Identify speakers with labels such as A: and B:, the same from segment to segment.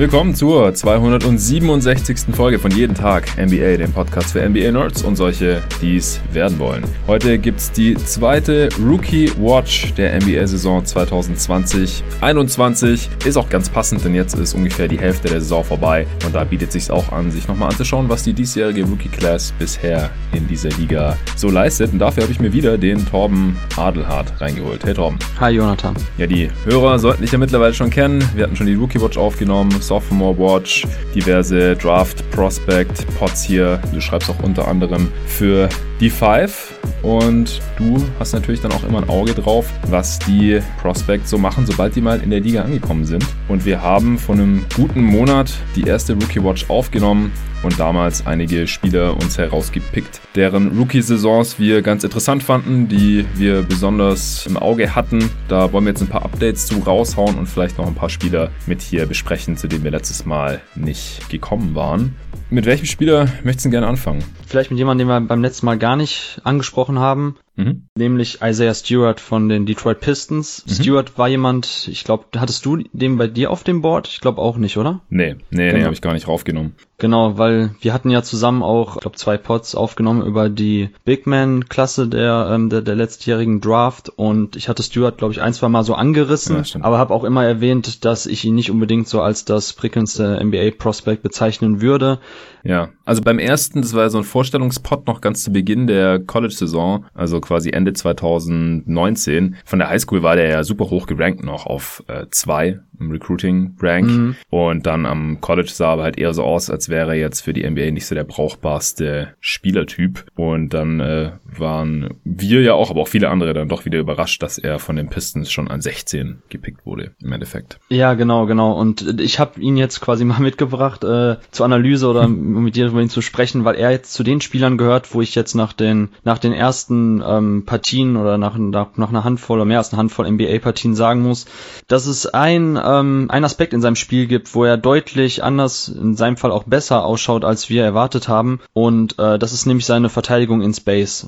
A: Willkommen zur 267. Folge von Jeden Tag NBA, dem Podcast für NBA-Nerds und solche, die es werden wollen. Heute gibt es die zweite Rookie Watch der NBA-Saison 2020-21. Ist auch ganz passend, denn jetzt ist ungefähr die Hälfte der Saison vorbei und da bietet sich auch an, sich nochmal anzuschauen, was die diesjährige Rookie-Class bisher in dieser Liga so leistet. Und dafür habe ich mir wieder den Torben Adelhardt reingeholt. Hey Torben.
B: Hi Jonathan.
A: Ja, die Hörer sollten dich ja mittlerweile schon kennen. Wir hatten schon die Rookie Watch aufgenommen. Sophomore Watch, diverse Draft Prospect Pots hier. Du schreibst auch unter anderem für die Five und du hast natürlich dann auch immer ein Auge drauf, was die Prospects so machen, sobald die mal in der Liga angekommen sind. Und wir haben vor einem guten Monat die erste Rookie Watch aufgenommen und damals einige Spieler uns herausgepickt, deren Rookie-Saisons wir ganz interessant fanden, die wir besonders im Auge hatten. Da wollen wir jetzt ein paar Updates zu raushauen und vielleicht noch ein paar Spieler mit hier besprechen, zu denen wir letztes Mal nicht gekommen waren. Mit welchem Spieler möchtest du gerne anfangen?
B: Vielleicht mit jemandem, den wir beim letzten Mal gar nicht angesprochen haben. Mhm. Nämlich Isaiah Stewart von den Detroit Pistons. Mhm. Stewart war jemand, ich glaube, hattest du den bei dir auf dem Board? Ich glaube auch nicht, oder?
A: Nee, nee, genau. nee, habe ich gar nicht raufgenommen.
B: Genau, weil wir hatten ja zusammen auch, ich glaube, zwei Pods aufgenommen über die Big Man-Klasse der, ähm, der, der letztjährigen Draft und ich hatte Stewart, glaube ich, ein, zwei Mal so angerissen, ja, aber habe auch immer erwähnt, dass ich ihn nicht unbedingt so als das prickelndste NBA-Prospect bezeichnen würde.
A: Ja, also beim ersten, das war so ein Vorstellungspot noch ganz zu Beginn der College-Saison, also quasi Ende 2019. Von der Highschool war der ja super hoch gerankt noch auf äh, zwei im Recruiting-Rank. Mhm. Und dann am College sah aber halt eher so aus, als wäre er jetzt für die NBA nicht so der brauchbarste Spielertyp. Und dann äh, waren wir ja auch, aber auch viele andere dann doch wieder überrascht, dass er von den Pistons schon an 16 gepickt wurde, im Endeffekt.
B: Ja, genau, genau. Und ich habe ihn jetzt quasi mal mitgebracht äh, zur Analyse oder um mit dir über ihn zu sprechen, weil er jetzt zu den Spielern gehört, wo ich jetzt nach den nach den ersten ähm, Partien oder nach, nach, nach einer Handvoll oder mehr als einer Handvoll NBA-Partien sagen muss, dass es ein ähm, ein Aspekt in seinem Spiel gibt, wo er deutlich anders, in seinem Fall auch besser ausschaut, als wir erwartet haben. Und äh, das ist nämlich seine Verteidigung in Space.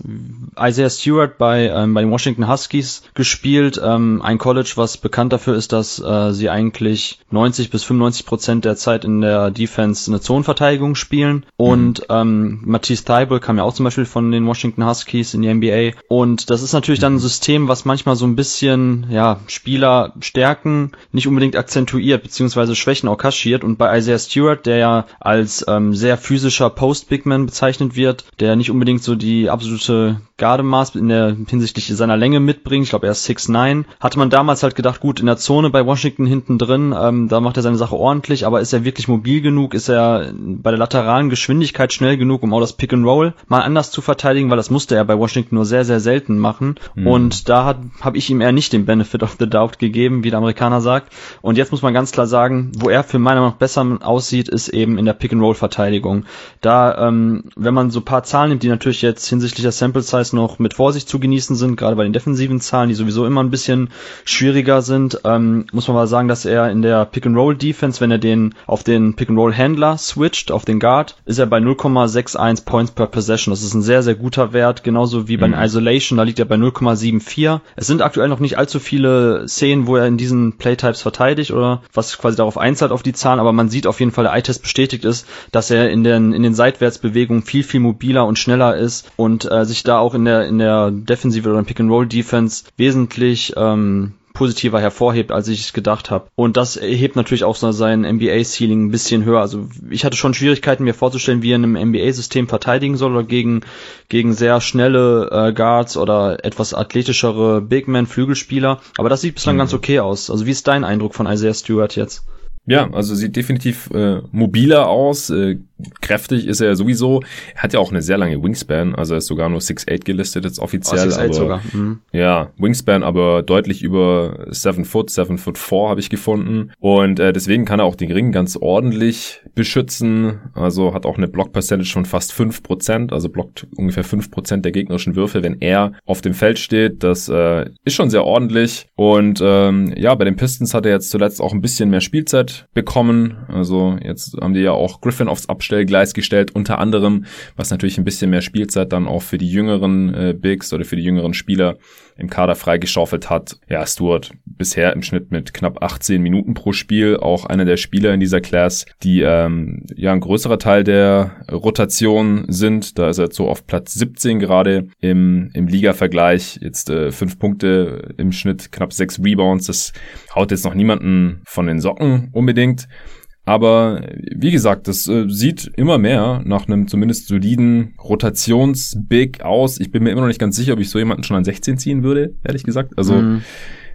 B: Isaiah Stewart bei, ähm, bei den Washington Huskies gespielt, ähm, ein College, was bekannt dafür ist, dass äh, sie eigentlich 90 bis 95 Prozent der Zeit in der Defense eine Zonenverteidigung spielen. Und mhm. ähm, Matisse Thibault kam ja auch zum Beispiel von den Washington Huskies in die NBA. Und das ist natürlich dann ein System, was manchmal so ein bisschen ja Spieler Stärken nicht unbedingt akzentuiert, beziehungsweise Schwächen auch kaschiert. Und bei Isaiah Stewart, der ja als ähm, sehr physischer Post-Bigman bezeichnet wird, der nicht unbedingt so die absolute Gardemaß in der hinsichtlich seiner Länge mitbringt, ich glaube er ist 6'9, hatte man damals halt gedacht, gut, in der Zone bei Washington hinten drin, ähm, da macht er seine Sache ordentlich, aber ist er wirklich mobil genug, ist er bei der lateralen Geschwindigkeit schnell genug, um auch das Pick and Roll mal anders zu verteidigen, weil das musste er bei Washington nur sehr, sehr selten machen. Mhm. Und da habe ich ihm eher nicht den Benefit of the Doubt gegeben, wie der Amerikaner sagt. Und jetzt muss man ganz klar sagen, wo er für meiner Meinung nach besser aussieht, ist eben in der Pick and Roll Verteidigung. Da, ähm, wenn man so paar Zahlen nimmt, die natürlich jetzt hinsichtlich der Sample Size noch mit Vorsicht zu genießen sind, gerade bei den defensiven Zahlen, die sowieso immer ein bisschen schwieriger sind, ähm, muss man mal sagen, dass er in der Pick-and-Roll-Defense, wenn er den auf den Pick-and-Roll-Händler switcht, auf den Guard, ist er bei 0,61 Points per Possession. Das ist ein sehr, sehr guter Wert, genauso wie bei mhm. Isolation, da liegt er bei 0,74. Es sind aktuell noch nicht allzu viele Szenen, wo er in diesen Playtypes verteidigt oder was quasi darauf einzahlt auf die Zahlen, aber man sieht auf jeden Fall, der Eye-Test bestätigt ist, dass er in den, in den Seitwärtsbewegungen viel, viel mobiler und schneller ist und äh, sich da auch in der, in der Defensive oder Pick-and-Roll-Defense wesentlich ähm, positiver hervorhebt, als ich es gedacht habe. Und das hebt natürlich auch so sein NBA-Ceiling ein bisschen höher. Also ich hatte schon Schwierigkeiten, mir vorzustellen, wie er in einem NBA-System verteidigen soll oder gegen, gegen sehr schnelle äh, Guards oder etwas athletischere Big-Man-Flügelspieler. Aber das sieht bislang mhm. ganz okay aus. Also wie ist dein Eindruck von Isaiah Stewart jetzt?
A: Ja, also sieht definitiv äh, mobiler aus, äh, kräftig ist er sowieso. Er hat ja auch eine sehr lange Wingspan, also er ist sogar nur 6'8 gelistet jetzt offiziell. Oh, aber, sogar. Mhm. Ja, Wingspan aber deutlich über 7 Foot, 7 Foot 4 habe ich gefunden. Und äh, deswegen kann er auch den Ring ganz ordentlich beschützen. Also hat auch eine Block Percentage von fast 5%, also blockt ungefähr 5% der gegnerischen Würfe, wenn er auf dem Feld steht. Das äh, ist schon sehr ordentlich. Und ähm, ja, bei den Pistons hat er jetzt zuletzt auch ein bisschen mehr Spielzeit bekommen. Also jetzt haben die ja auch Griffin aufs Abstellen Abstellgleis gestellt, unter anderem, was natürlich ein bisschen mehr Spielzeit dann auch für die jüngeren äh, Bigs oder für die jüngeren Spieler im Kader freigeschaufelt hat. Ja, Stuart bisher im Schnitt mit knapp 18 Minuten pro Spiel, auch einer der Spieler in dieser Class, die ähm, ja ein größerer Teil der Rotation sind. Da ist er so auf Platz 17 gerade im, im Liga-Vergleich. Jetzt äh, fünf Punkte im Schnitt, knapp sechs Rebounds. Das haut jetzt noch niemanden von den Socken unbedingt. Aber wie gesagt, das äh, sieht immer mehr nach einem zumindest soliden Rotations-Big aus. Ich bin mir immer noch nicht ganz sicher, ob ich so jemanden schon an 16 ziehen würde, ehrlich gesagt. Also mm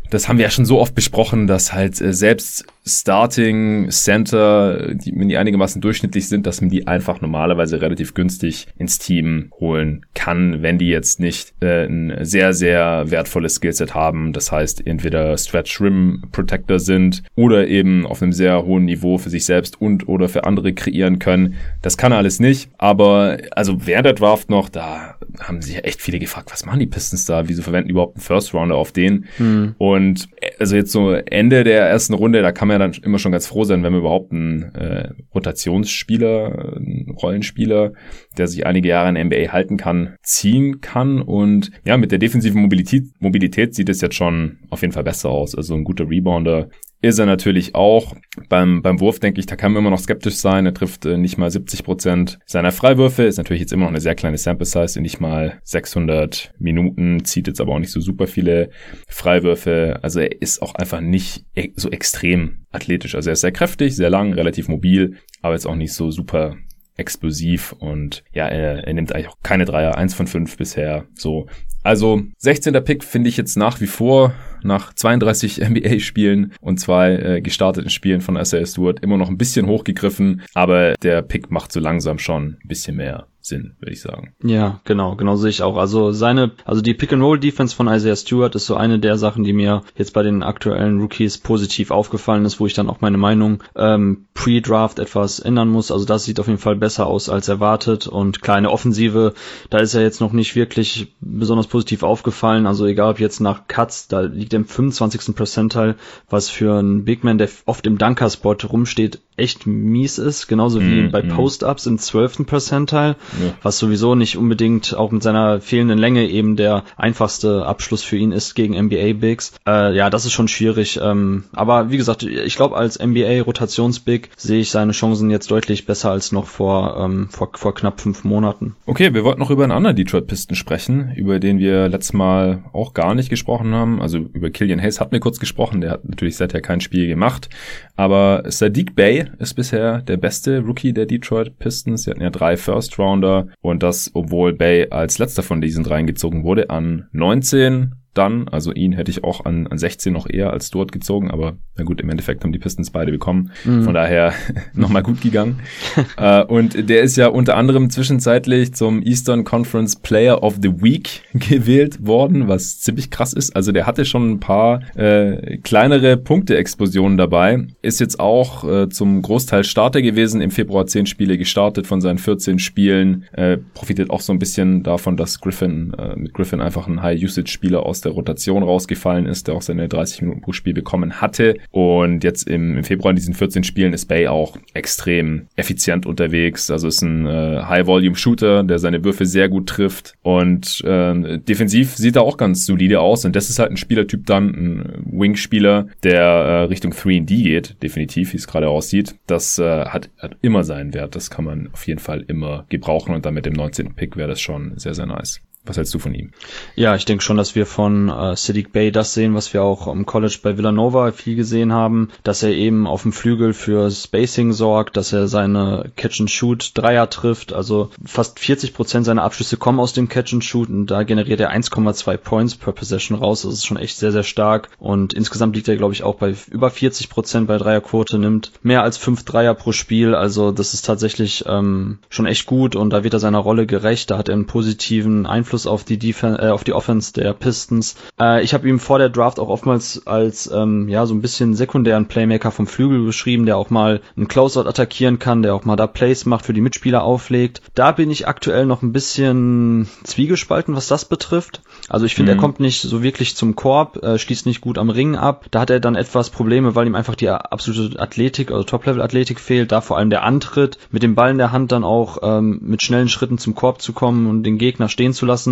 A: das haben wir ja schon so oft besprochen, dass halt äh, selbst Starting Center, die, wenn die einigermaßen durchschnittlich sind, dass man die einfach normalerweise relativ günstig ins Team holen kann, wenn die jetzt nicht äh, ein sehr, sehr wertvolles Skillset haben. Das heißt, entweder Stretch Rim Protector sind oder eben auf einem sehr hohen Niveau für sich selbst und oder für andere kreieren können. Das kann er alles nicht. Aber also während der Draft noch, da haben sich echt viele gefragt, was machen die Pistons da? Wieso verwenden überhaupt einen First Rounder auf den? Hm. Und äh, also jetzt so Ende der ersten Runde, da kann man ja dann immer schon ganz froh sein, wenn man überhaupt einen äh, Rotationsspieler, einen Rollenspieler, der sich einige Jahre in der NBA halten kann, ziehen kann. Und ja, mit der defensiven Mobilität, Mobilität sieht es jetzt schon auf jeden Fall besser aus. Also ein guter Rebounder ist er natürlich auch. Beim, beim Wurf denke ich, da kann man immer noch skeptisch sein. Er trifft äh, nicht mal 70 Prozent seiner Freiwürfe. Ist natürlich jetzt immer noch eine sehr kleine Sample Size, nicht mal 600 Minuten, zieht jetzt aber auch nicht so super viele Freiwürfe. Also er ist auch einfach nicht e so extrem athletisch. Also er ist sehr kräftig, sehr lang, relativ mobil, aber jetzt auch nicht so super explosiv und ja, er, er nimmt eigentlich auch keine Dreier, eins von fünf bisher. So, also 16. Pick finde ich jetzt nach wie vor nach 32 NBA-Spielen und zwei äh, gestarteten Spielen von Isaiah Stewart immer noch ein bisschen hochgegriffen, aber der Pick macht so langsam schon ein bisschen mehr Sinn, würde ich sagen.
B: Ja, genau, genau sehe ich auch. Also seine, also die Pick-and-Roll-Defense von Isaiah Stewart ist so eine der Sachen, die mir jetzt bei den aktuellen Rookies positiv aufgefallen ist, wo ich dann auch meine Meinung ähm, pre-Draft etwas ändern muss. Also das sieht auf jeden Fall besser aus als erwartet und kleine Offensive, da ist er jetzt noch nicht wirklich besonders positiv aufgefallen. Also egal ob jetzt nach Cuts, da liegt er im 25. Percentile, was für einen Big Man, der oft im Dunker-Spot rumsteht, echt mies ist, genauso wie mm, bei mm. Post-Ups im 12. Percentile, ja. was sowieso nicht unbedingt auch mit seiner fehlenden Länge eben der einfachste Abschluss für ihn ist gegen NBA-Bigs. Äh, ja, das ist schon schwierig. Ähm, aber wie gesagt, ich glaube, als NBA-Rotations-Big sehe ich seine Chancen jetzt deutlich besser als noch vor, ähm, vor, vor knapp fünf Monaten.
A: Okay, wir wollten noch über einen anderen Detroit-Pisten sprechen, über den wir letztes Mal auch gar nicht gesprochen haben. Also über Killian Hayes hatten wir kurz gesprochen, der hat natürlich seither kein Spiel gemacht. Aber Sadiq Bay ist bisher der beste Rookie der Detroit Pistons. Sie hatten ja drei First Rounder und das, obwohl Bay als letzter von diesen dreien gezogen wurde an 19 dann. Also ihn hätte ich auch an, an 16 noch eher als dort gezogen, aber na gut, im Endeffekt haben die Pistons beide bekommen. Mhm. Von daher nochmal gut gegangen. äh, und der ist ja unter anderem zwischenzeitlich zum Eastern Conference Player of the Week gewählt worden, was ziemlich krass ist. Also der hatte schon ein paar äh, kleinere Punkte-Explosionen dabei. Ist jetzt auch äh, zum Großteil Starter gewesen. Im Februar 10 Spiele gestartet von seinen 14 Spielen. Äh, profitiert auch so ein bisschen davon, dass Griffin äh, mit Griffin einfach ein High-Usage-Spieler aus der der Rotation rausgefallen ist, der auch seine 30 Minuten pro Spiel bekommen hatte. Und jetzt im, im Februar in diesen 14 Spielen ist Bay auch extrem effizient unterwegs. Also ist ein äh, High-Volume-Shooter, der seine Würfe sehr gut trifft. Und äh, defensiv sieht er auch ganz solide aus. Und das ist halt ein Spielertyp dann, ein Wing-Spieler, der äh, Richtung 3D geht, definitiv, wie es gerade aussieht. Das äh, hat, hat immer seinen Wert. Das kann man auf jeden Fall immer gebrauchen. Und dann mit dem 19. Pick wäre das schon sehr, sehr nice. Was hältst du von ihm?
B: Ja, ich denke schon, dass wir von äh, Siddiq Bay das sehen, was wir auch im College bei Villanova viel gesehen haben, dass er eben auf dem Flügel für Spacing sorgt, dass er seine Catch-and-Shoot-Dreier trifft, also fast 40 Prozent seiner Abschlüsse kommen aus dem Catch-and-Shoot und da generiert er 1,2 Points per Possession raus, das ist schon echt sehr, sehr stark. Und insgesamt liegt er, glaube ich, auch bei über 40 Prozent bei Dreierquote, nimmt mehr als fünf Dreier pro Spiel, also das ist tatsächlich ähm, schon echt gut und da wird er seiner Rolle gerecht, da hat er einen positiven Einfluss Einfluss auf die Defense, äh, auf die Offense der Pistons. Äh, ich habe ihn vor der Draft auch oftmals als ähm, ja so ein bisschen sekundären Playmaker vom Flügel beschrieben, der auch mal einen Closeout attackieren kann, der auch mal da Plays macht, für die Mitspieler auflegt. Da bin ich aktuell noch ein bisschen zwiegespalten, was das betrifft. Also ich finde, mhm. er kommt nicht so wirklich zum Korb, äh, schließt nicht gut am Ring ab. Da hat er dann etwas Probleme, weil ihm einfach die absolute Athletik, also Top-Level-Athletik fehlt. Da vor allem der Antritt, mit dem Ball in der Hand dann auch ähm, mit schnellen Schritten zum Korb zu kommen und den Gegner stehen zu lassen.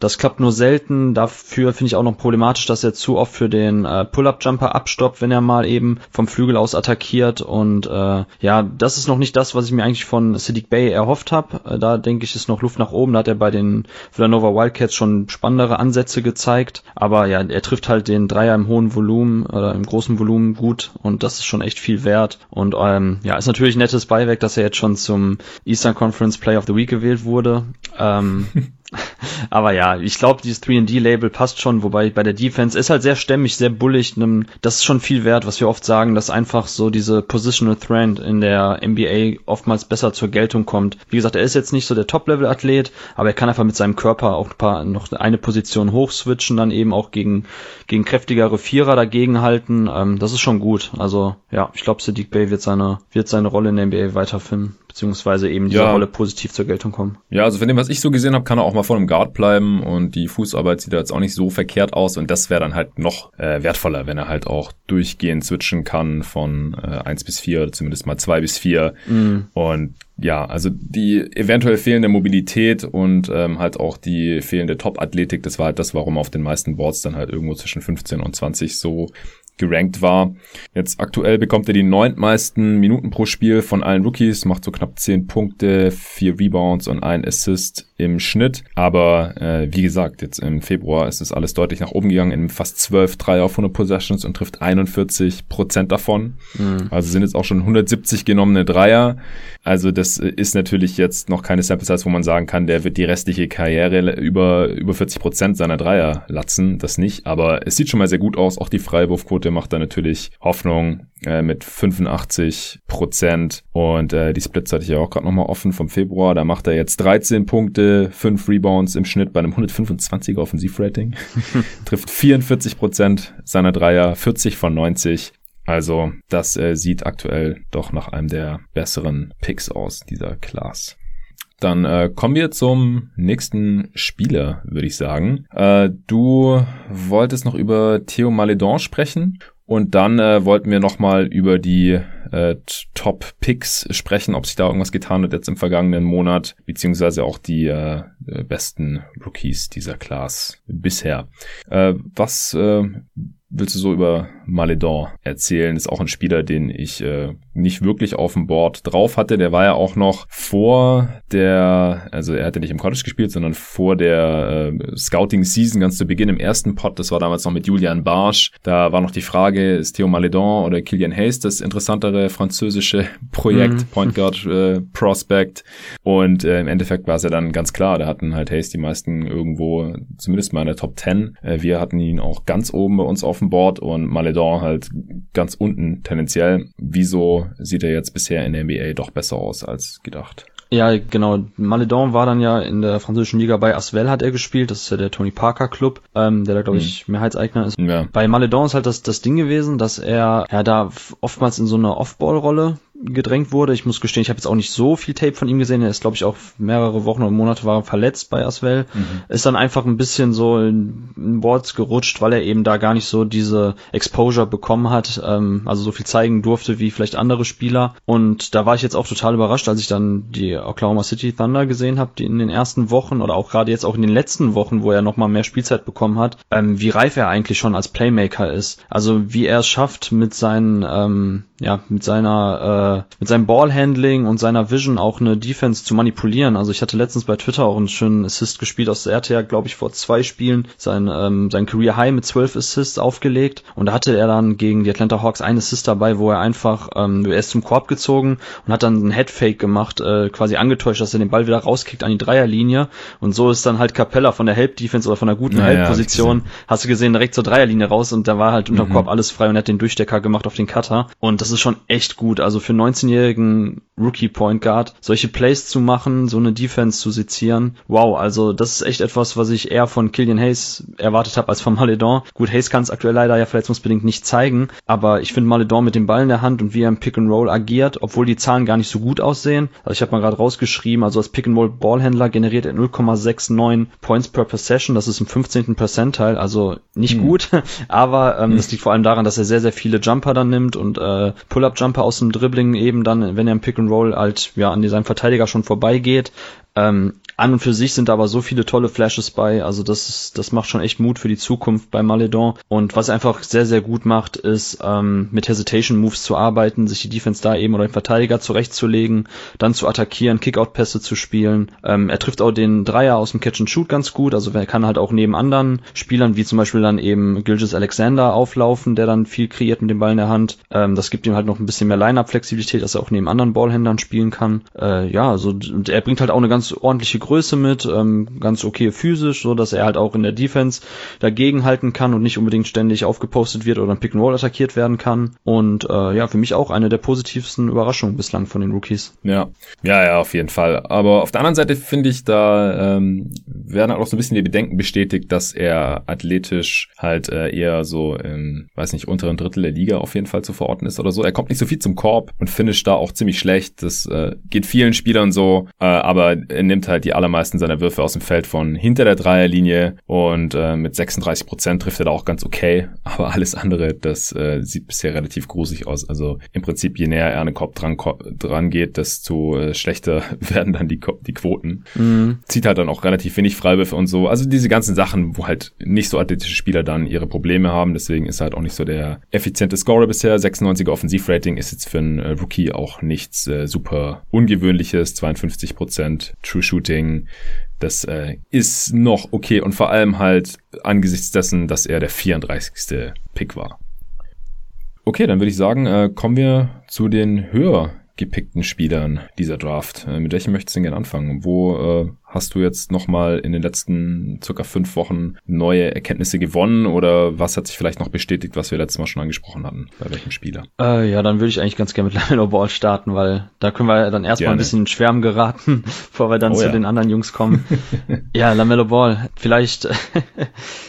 B: Das klappt nur selten. Dafür finde ich auch noch problematisch, dass er zu oft für den äh, Pull-Up-Jumper abstoppt, wenn er mal eben vom Flügel aus attackiert. Und äh, ja, das ist noch nicht das, was ich mir eigentlich von Siddiq Bay erhofft habe. Äh, da denke ich, ist noch Luft nach oben. Da hat er bei den Villanova Wildcats schon spannendere Ansätze gezeigt. Aber ja, er trifft halt den Dreier im hohen Volumen oder im großen Volumen gut und das ist schon echt viel wert. Und ähm, ja, ist natürlich ein nettes Beiwerk, dass er jetzt schon zum Eastern Conference Play of the Week gewählt wurde. Ähm, Aber ja, ich glaube, dieses 3D-Label passt schon, wobei bei der Defense ist halt sehr stämmig, sehr bullig. Das ist schon viel wert, was wir oft sagen, dass einfach so diese Positional Trend in der NBA oftmals besser zur Geltung kommt. Wie gesagt, er ist jetzt nicht so der Top-Level-Athlet, aber er kann einfach mit seinem Körper auch ein paar, noch eine Position hochswitchen, dann eben auch gegen, gegen kräftigere Vierer dagegenhalten. Ähm, das ist schon gut. Also ja, ich glaube, Sadiq Bay wird seine, wird seine Rolle in der NBA weiterfinden beziehungsweise eben diese ja. Rolle positiv zur Geltung kommen.
A: Ja, also von dem, was ich so gesehen habe, kann er auch mal vor einem Guard bleiben und die Fußarbeit sieht da jetzt auch nicht so verkehrt aus und das wäre dann halt noch äh, wertvoller, wenn er halt auch durchgehend switchen kann von äh, 1 bis 4, zumindest mal 2 bis 4 mm. und ja, also die eventuell fehlende Mobilität und ähm, halt auch die fehlende Top-Athletik, das war halt das, warum auf den meisten Boards dann halt irgendwo zwischen 15 und 20 so gerankt war. Jetzt aktuell bekommt er die neuntmeisten Minuten pro Spiel von allen Rookies, macht so knapp zehn Punkte, vier Rebounds und ein Assist im Schnitt. Aber äh, wie gesagt, jetzt im Februar ist es alles deutlich nach oben gegangen, in fast 12 Dreier auf 100 Possessions und trifft 41 Prozent davon. Mhm. Also sind jetzt auch schon 170 genommene Dreier. Also das ist natürlich jetzt noch keine Sample Size, wo man sagen kann, der wird die restliche Karriere über, über 40 Prozent seiner Dreier latzen. Das nicht. Aber es sieht schon mal sehr gut aus. Auch die Freiwurfquote macht da natürlich Hoffnung äh, mit 85 Prozent. Und äh, die Splits hatte ich ja auch gerade nochmal offen vom Februar. Da macht er jetzt 13 Punkte, 5 Rebounds im Schnitt bei einem 125er Offensivrating. Trifft 44 Prozent seiner Dreier, 40 von 90. Also das äh, sieht aktuell doch nach einem der besseren Picks aus, dieser Class. Dann äh, kommen wir zum nächsten Spieler, würde ich sagen. Äh, du wolltest noch über Theo Maledon sprechen und dann äh, wollten wir nochmal über die äh, Top-Picks sprechen, ob sich da irgendwas getan hat jetzt im vergangenen Monat, beziehungsweise auch die äh, besten Rookies dieser Class bisher. Äh, was äh, willst du so über Maledon erzählen? Ist auch ein Spieler, den ich äh, nicht wirklich auf dem Board drauf hatte. Der war ja auch noch vor der, also er hatte nicht im College gespielt, sondern vor der äh, Scouting-Season ganz zu Beginn im ersten Pot. Das war damals noch mit Julian Barsch. Da war noch die Frage, ist Theo Maledon oder Kilian Hayes das interessantere französische Projekt, mhm. Point Guard äh, Prospect. Und äh, im Endeffekt war es ja dann ganz klar, da hatten halt Hayes die meisten irgendwo, zumindest mal in der Top 10. Äh, wir hatten ihn auch ganz oben bei uns auf dem Board und Maledon halt ganz unten tendenziell. Wieso sieht er jetzt bisher in der NBA doch besser aus als gedacht?
B: Ja, genau. Maledon war dann ja in der französischen Liga bei Asvel hat er gespielt. Das ist ja der Tony Parker Club, ähm, der da glaube ich mhm. Mehrheitseigner ist. Ja. Bei Maledon ist halt das, das Ding gewesen, dass er ja da oftmals in so einer Off-Ball-Rolle gedrängt wurde. Ich muss gestehen, ich habe jetzt auch nicht so viel Tape von ihm gesehen. Er ist, glaube ich, auch mehrere Wochen oder Monate war verletzt bei Aswell. Mhm. Ist dann einfach ein bisschen so in, in Boards gerutscht, weil er eben da gar nicht so diese Exposure bekommen hat, ähm, also so viel zeigen durfte wie vielleicht andere Spieler. Und da war ich jetzt auch total überrascht, als ich dann die Oklahoma City Thunder gesehen habe, die in den ersten Wochen oder auch gerade jetzt auch in den letzten Wochen, wo er nochmal mehr Spielzeit bekommen hat, ähm, wie reif er eigentlich schon als Playmaker ist. Also wie er es schafft, mit seinen, ähm, ja, mit seiner äh, mit seinem Ballhandling und seiner Vision auch eine Defense zu manipulieren. Also ich hatte letztens bei Twitter auch einen schönen Assist gespielt aus der RTA, glaube ich, vor zwei Spielen sein, ähm, sein Career High mit zwölf Assists aufgelegt und da hatte er dann gegen die Atlanta Hawks einen Assist dabei, wo er einfach, ähm, er ist zum Korb gezogen und hat dann einen Headfake gemacht, äh, quasi angetäuscht, dass er den Ball wieder rauskickt an die Dreierlinie und so ist dann halt Capella von der Help Defense oder von der guten ja, Help-Position, ja, hast du gesehen, direkt zur Dreierlinie raus und da war halt unter mhm. Korb alles frei und er hat den Durchstecker gemacht auf den Cutter und das ist schon echt gut. Also für 19-jährigen Rookie Point Guard solche Plays zu machen, so eine Defense zu sezieren. Wow, also das ist echt etwas, was ich eher von Killian Hayes erwartet habe als von Maledon. Gut, Hayes kann es aktuell leider ja verletzungsbedingt nicht zeigen, aber ich finde Maledon mit dem Ball in der Hand und wie er im Pick and Roll agiert, obwohl die Zahlen gar nicht so gut aussehen. Also ich habe mal gerade rausgeschrieben, also als Pick and Roll Ballhändler generiert er 0,69 Points per Possession, das ist im 15. Percentile, also nicht hm. gut, aber ähm, hm. das liegt vor allem daran, dass er sehr sehr viele Jumper dann nimmt und äh, Pull-up Jumper aus dem Dribbling eben dann, wenn er im Pick and Roll halt ja an seinem Verteidiger schon vorbeigeht. Ähm, an und für sich sind aber so viele tolle Flashes bei, also das ist, das macht schon echt Mut für die Zukunft bei Maledon. Und was er einfach sehr, sehr gut macht, ist ähm, mit Hesitation Moves zu arbeiten, sich die Defense da eben oder den Verteidiger zurechtzulegen, dann zu attackieren, Kickout-Pässe zu spielen. Ähm, er trifft auch den Dreier aus dem Catch and Shoot ganz gut, also er kann halt auch neben anderen Spielern, wie zum Beispiel dann eben Gilgis Alexander auflaufen, der dann viel kreiert mit dem Ball in der Hand. Ähm, das gibt ihm halt noch ein bisschen mehr Line-Up-Flexibilität, dass er auch neben anderen Ballhändlern spielen kann. Äh, ja, also er bringt halt auch eine ganz ordentliche Größe mit, ähm, ganz okay physisch, so dass er halt auch in der Defense dagegen halten kann und nicht unbedingt ständig aufgepostet wird oder ein Pick and Roll attackiert werden kann. Und äh, ja, für mich auch eine der positivsten Überraschungen bislang von den Rookies.
A: Ja, ja, ja, auf jeden Fall. Aber auf der anderen Seite finde ich, da ähm, werden halt auch so ein bisschen die Bedenken bestätigt, dass er athletisch halt äh, eher so im, weiß nicht, unteren Drittel der Liga auf jeden Fall zu verorten ist oder so. Er kommt nicht so viel zum Korb und finisht da auch ziemlich schlecht. Das äh, geht vielen Spielern so, äh, aber er nimmt halt die allermeisten seiner Würfe aus dem Feld von hinter der Dreierlinie und äh, mit 36 Prozent trifft er da auch ganz okay. Aber alles andere, das äh, sieht bisher relativ gruselig aus. Also im Prinzip, je näher er an den Kopf dran, dran geht, desto äh, schlechter werden dann die, die Quoten. Mhm. Zieht halt dann auch relativ wenig Freiwürfe und so. Also diese ganzen Sachen, wo halt nicht so athletische Spieler dann ihre Probleme haben. Deswegen ist er halt auch nicht so der effiziente Scorer bisher. 96er Offensivrating ist jetzt für einen äh, Rookie auch nichts äh, super ungewöhnliches. 52 Prozent True Shooting. Das äh, ist noch okay und vor allem halt angesichts dessen, dass er der 34. Pick war. Okay, dann würde ich sagen, äh, kommen wir zu den höher gepickten Spielern dieser Draft. Äh, mit welchem möchtest du denn gerne anfangen? Wo äh, Hast du jetzt nochmal in den letzten circa fünf Wochen neue Erkenntnisse gewonnen oder was hat sich vielleicht noch bestätigt, was wir letztes Mal schon angesprochen hatten? Bei welchem Spieler?
B: Äh, ja, dann würde ich eigentlich ganz gerne mit Lamelo Ball starten, weil da können wir dann erstmal ein bisschen in Schwärmen geraten, bevor wir dann oh, zu ja. den anderen Jungs kommen. ja, Lamelo Ball, vielleicht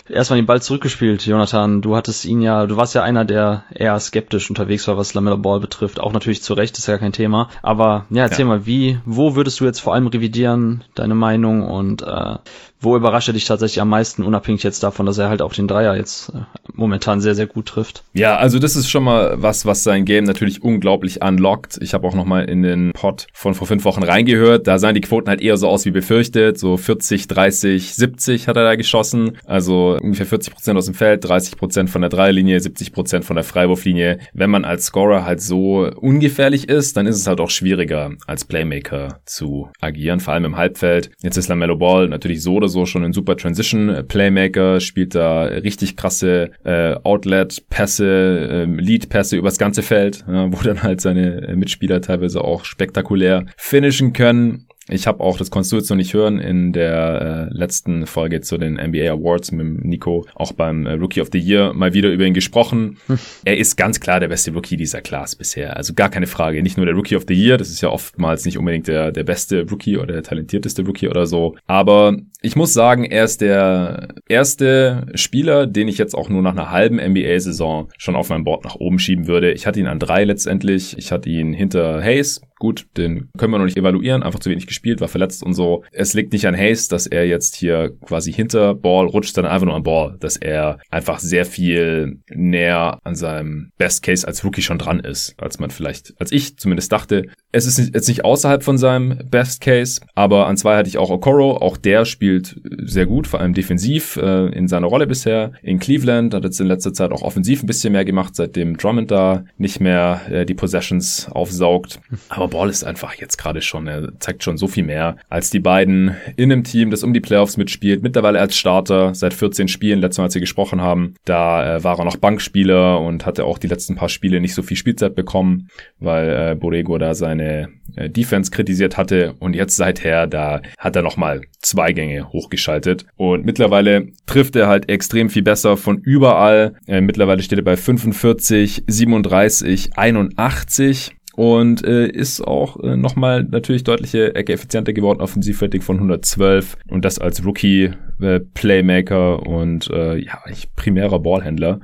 B: erstmal den Ball zurückgespielt, Jonathan. Du hattest ihn ja, du warst ja einer, der eher skeptisch unterwegs war, was Lamelo Ball betrifft. Auch natürlich zu Recht, ist ja kein Thema. Aber ja, erzähl ja. mal, wie, wo würdest du jetzt vor allem revidieren, deine Meinung? Meinung und äh, wo überrascht er dich tatsächlich am meisten, unabhängig jetzt davon, dass er halt auch den Dreier jetzt äh, momentan sehr, sehr gut trifft?
A: Ja, also das ist schon mal was, was sein Game natürlich unglaublich unlockt. Ich habe auch noch mal in den Pod von vor fünf Wochen reingehört. Da sahen die Quoten halt eher so aus wie befürchtet. So 40, 30, 70 hat er da geschossen. Also ungefähr 40 Prozent aus dem Feld, 30 Prozent von der Dreierlinie, 70 Prozent von der Freiwurflinie. Wenn man als Scorer halt so ungefährlich ist, dann ist es halt auch schwieriger, als Playmaker zu agieren, vor allem im Halbfeld. Jetzt ist LaMelo Ball natürlich so oder oder so schon ein super Transition-Playmaker, spielt da richtig krasse äh, Outlet-Pässe, äh, Lead-Pässe übers ganze Feld, ja, wo dann halt seine Mitspieler teilweise auch spektakulär finishen können. Ich habe auch, das konntest du jetzt noch nicht hören, in der äh, letzten Folge zu den NBA Awards mit Nico, auch beim äh, Rookie of the Year mal wieder über ihn gesprochen. Hm. Er ist ganz klar der beste Rookie dieser Class bisher. Also gar keine Frage. Nicht nur der Rookie of the Year, das ist ja oftmals nicht unbedingt der, der beste Rookie oder der talentierteste Rookie oder so. Aber ich muss sagen, er ist der erste Spieler, den ich jetzt auch nur nach einer halben NBA-Saison schon auf meinem Board nach oben schieben würde. Ich hatte ihn an drei letztendlich. Ich hatte ihn hinter Hayes, Gut, den können wir noch nicht evaluieren, einfach zu wenig gespielt, war verletzt und so. Es liegt nicht an Hayes, dass er jetzt hier quasi hinter Ball rutscht, sondern einfach nur an Ball, dass er einfach sehr viel näher an seinem Best Case als Rookie schon dran ist, als man vielleicht, als ich zumindest dachte. Es ist jetzt nicht außerhalb von seinem Best Case, aber an zwei hatte ich auch Okoro, auch der spielt sehr gut, vor allem defensiv äh, in seiner Rolle bisher. In Cleveland hat jetzt in letzter Zeit auch offensiv ein bisschen mehr gemacht, seitdem Drummond da nicht mehr äh, die Possessions aufsaugt. Aber aber Ball ist einfach jetzt gerade schon, er zeigt schon so viel mehr als die beiden in einem Team, das um die Playoffs mitspielt. Mittlerweile als Starter seit 14 Spielen, letztes Mal, als wir gesprochen haben, da äh, war er noch Bankspieler und hatte auch die letzten paar Spiele nicht so viel Spielzeit bekommen, weil äh, Borrego da sein seine äh, Defense kritisiert hatte und jetzt seither, da hat er nochmal zwei Gänge hochgeschaltet und mittlerweile trifft er halt extrem viel besser von überall. Äh, mittlerweile steht er bei 45, 37, 81 und äh, ist auch äh, nochmal natürlich deutliche Ecke effizienter geworden, Offensivrating von 112 und das als Rookie äh, Playmaker und äh, ja, primärer Ballhändler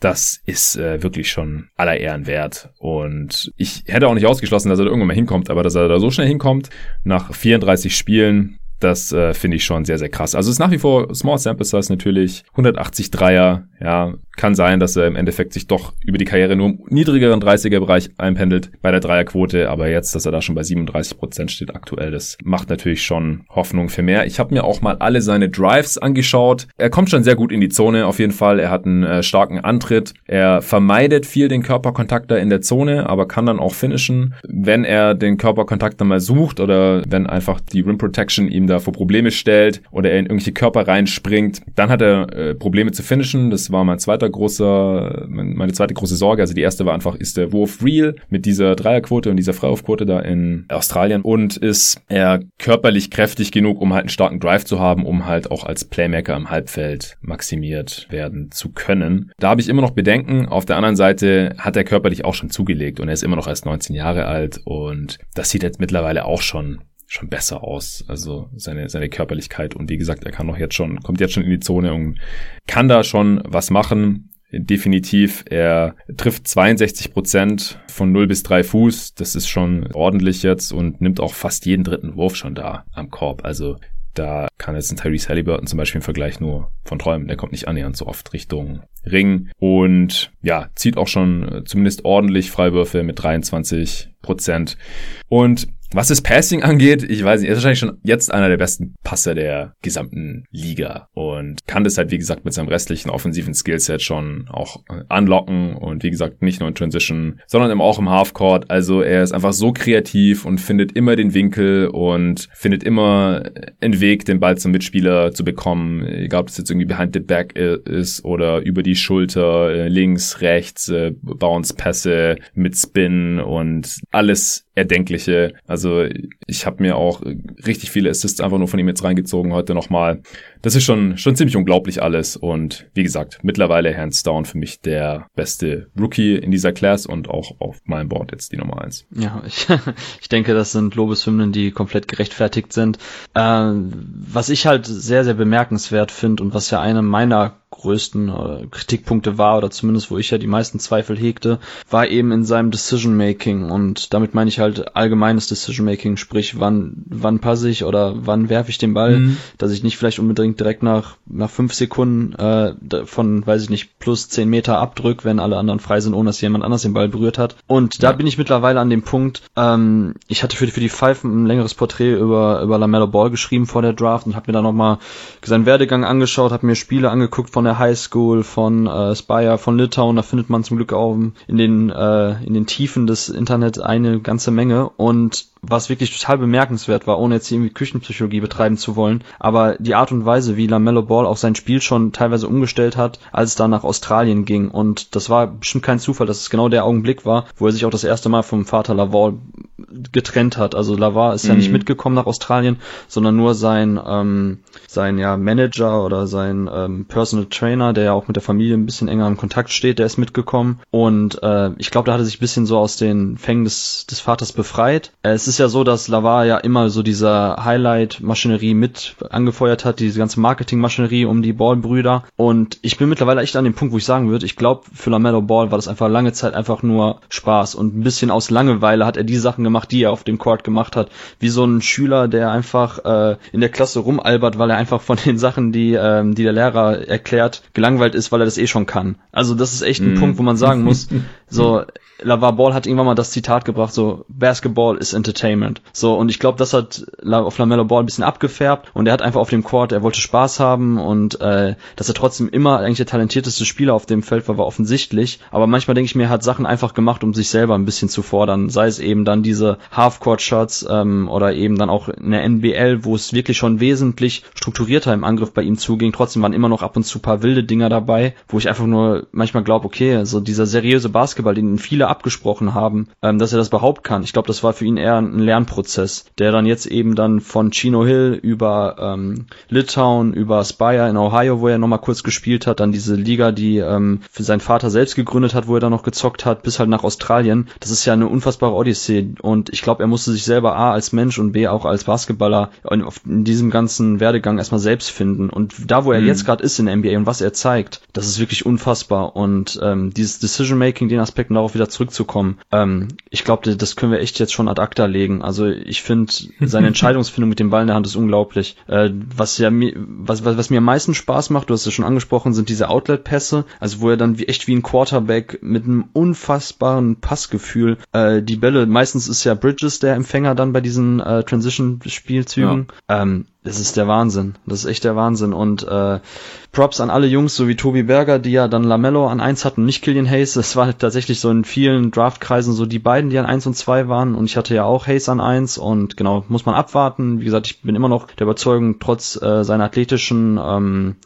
A: das ist äh, wirklich schon aller Ehren wert. Und ich hätte auch nicht ausgeschlossen, dass er da irgendwann mal hinkommt, aber dass er da so schnell hinkommt, nach 34 Spielen, das äh, finde ich schon sehr, sehr krass. Also es ist nach wie vor Small Sample Size natürlich, 180 Dreier, ja, kann sein, dass er im Endeffekt sich doch über die Karriere nur im niedrigeren 30er-Bereich einpendelt bei der Dreierquote, aber jetzt, dass er da schon bei 37 Prozent steht aktuell, das macht natürlich schon Hoffnung für mehr. Ich habe mir auch mal alle seine Drives angeschaut. Er kommt schon sehr gut in die Zone auf jeden Fall. Er hat einen äh, starken Antritt. Er vermeidet viel den Körperkontakt da in der Zone, aber kann dann auch finishen. Wenn er den Körperkontakt dann mal sucht oder wenn einfach die Rim Protection ihm da vor Probleme stellt oder er in irgendwelche Körper reinspringt, dann hat er äh, Probleme zu finishen. Das war mein zweiter großer, meine zweite große Sorge. Also die erste war einfach, ist der Wurf real mit dieser Dreierquote und dieser Freiwurfquote da in Australien und ist er körperlich kräftig genug, um halt einen starken Drive zu haben, um halt auch als Playmaker im Halbfeld maximiert werden zu können. Da habe ich immer noch Bedenken. Auf der anderen Seite hat er körperlich auch schon zugelegt und er ist immer noch erst 19 Jahre alt und das sieht jetzt mittlerweile auch schon schon besser aus. Also seine, seine Körperlichkeit und wie gesagt, er kann noch jetzt schon, kommt jetzt schon in die Zone und kann da schon was machen. Definitiv, er trifft 62 Prozent von 0 bis 3 Fuß. Das ist schon ordentlich jetzt und nimmt auch fast jeden dritten Wurf schon da am Korb. Also da kann jetzt ein Tyrese Halliburton zum Beispiel im Vergleich nur von träumen. Der kommt nicht annähernd so oft Richtung Ring und ja, zieht auch schon zumindest ordentlich Freiwürfe mit 23 Prozent. Und was das Passing angeht, ich weiß nicht, er ist wahrscheinlich schon jetzt einer der besten Passer der gesamten Liga und kann das halt, wie gesagt, mit seinem restlichen offensiven Skillset schon auch anlocken und wie gesagt, nicht nur in Transition, sondern auch im Halfcourt. Also er ist einfach so kreativ und findet immer den Winkel und findet immer einen Weg, den Ball zum Mitspieler zu bekommen. Egal, ob das jetzt irgendwie behind the back ist oder über die Schulter, äh, links, rechts, äh, Bounce-Pässe mit Spin und alles Erdenkliche. Also ich habe mir auch richtig viele Assists einfach nur von ihm jetzt reingezogen heute nochmal. Das ist schon, schon ziemlich unglaublich alles. Und wie gesagt, mittlerweile hands down für mich der beste Rookie in dieser Class und auch auf meinem Board jetzt die Nummer eins.
B: Ja, ich, ich denke, das sind Lobeshymnen, die komplett gerechtfertigt sind. Äh, was ich halt sehr, sehr bemerkenswert finde und was ja eine meiner größten äh, Kritikpunkte war, oder zumindest wo ich ja die meisten Zweifel hegte, war eben in seinem Decision Making. Und damit meine ich halt allgemeines Decision Making, sprich, wann, wann passe ich oder wann werfe ich den Ball, mhm. dass ich nicht vielleicht unbedingt direkt nach, nach fünf Sekunden äh, von, weiß ich nicht, plus zehn Meter abdrück, wenn alle anderen frei sind, ohne dass jemand anders den Ball berührt hat. Und da bin ich mittlerweile an dem Punkt, ähm, ich hatte für, für die Five ein längeres Porträt über, über Lamello Ball geschrieben vor der Draft und habe mir da nochmal seinen Werdegang angeschaut, habe mir Spiele angeguckt von der High School, von äh, Spire, von Litauen, da findet man zum Glück auch in den, äh, in den Tiefen des Internets eine ganze Menge. Und was wirklich total bemerkenswert war, ohne jetzt irgendwie Küchenpsychologie betreiben zu wollen, aber die Art und Weise, wie LaMelo Ball auch sein Spiel schon teilweise umgestellt hat, als es dann nach Australien ging und das war bestimmt kein Zufall, dass es genau der Augenblick war, wo er sich auch das erste Mal vom Vater Laval getrennt hat. Also Lavar ist mhm. ja nicht mhm. mitgekommen nach Australien, sondern nur sein ähm, sein ja Manager oder sein ähm, Personal Trainer, der ja auch mit der Familie ein bisschen enger im Kontakt steht, der ist mitgekommen und äh, ich glaube, da hat er sich ein bisschen so aus den Fängen des, des Vaters befreit. Es ist ja so, dass Lavar ja immer so diese Highlight-Maschinerie mit angefeuert hat, diese ganze Marketing-Maschinerie um die Ball-Brüder und ich bin mittlerweile echt an dem Punkt, wo ich sagen würde, ich glaube, für LaMelo Ball war das einfach lange Zeit einfach nur Spaß und ein bisschen aus Langeweile hat er die Sachen gemacht, die er auf dem Court gemacht hat, wie so ein Schüler, der einfach äh, in der Klasse rumalbert, weil er einfach von den Sachen, die ähm, die der Lehrer erklärt, gelangweilt ist, weil er das eh schon kann. Also das ist echt ein mm. Punkt, wo man sagen muss, so Lavar Ball hat irgendwann mal das Zitat gebracht, so Basketball is Entertainment. So und ich glaube, das hat auf Lamello Ball ein bisschen abgefärbt und er hat einfach auf dem Court, er wollte Spaß haben und äh, dass er trotzdem immer eigentlich der talentierteste Spieler auf dem Feld war, war offensichtlich. Aber manchmal denke ich mir, er hat Sachen einfach gemacht, um sich selber ein bisschen zu fordern. Sei es eben dann diese Half-Court-Shots ähm, oder eben dann auch in der NBL, wo es wirklich schon wesentlich strukturierter im Angriff bei ihm zuging. Trotzdem waren immer noch ab und zu paar wilde Dinger dabei, wo ich einfach nur manchmal glaube, okay, so dieser seriöse Basketball Basketball, den viele abgesprochen haben, ähm, dass er das überhaupt kann. Ich glaube, das war für ihn eher ein Lernprozess, der dann jetzt eben dann von Chino Hill über ähm, Litauen, über Spire in Ohio, wo er nochmal kurz gespielt hat, dann diese Liga, die ähm, für seinen Vater selbst gegründet hat, wo er dann noch gezockt hat, bis halt nach Australien. Das ist ja eine unfassbare Odyssee und ich glaube, er musste sich selber A als Mensch und B auch als Basketballer in diesem ganzen Werdegang erstmal selbst finden. Und da, wo er mhm. jetzt gerade ist in der NBA und was er zeigt, das ist wirklich unfassbar. Und ähm, dieses Decision-Making, den Aspekten darauf wieder zurückzukommen, ähm, ich glaube, das können wir echt jetzt schon ad acta legen. Also ich finde, seine Entscheidungsfindung mit dem Ball in der Hand ist unglaublich. Äh, was ja was, was, was mir am meisten Spaß macht, du hast es schon angesprochen, sind diese Outlet-Pässe, also wo er dann wie, echt wie ein Quarterback mit einem unfassbaren Passgefühl äh, die Bälle, meistens ist ja Bridges der Empfänger dann bei diesen äh, Transition-Spielzügen. Ja. Ähm, das ist der Wahnsinn. Das ist echt der Wahnsinn. Und äh, Props an alle Jungs, so wie Tobi Berger, die ja dann Lamello an eins hatten, nicht Killian Hayes. Das war tatsächlich so in vielen Draftkreisen so die beiden, die an eins und zwei waren. Und ich hatte ja auch Hayes an eins und genau, muss man abwarten. Wie gesagt, ich bin immer noch der Überzeugung, trotz äh, seiner athletischen ähm,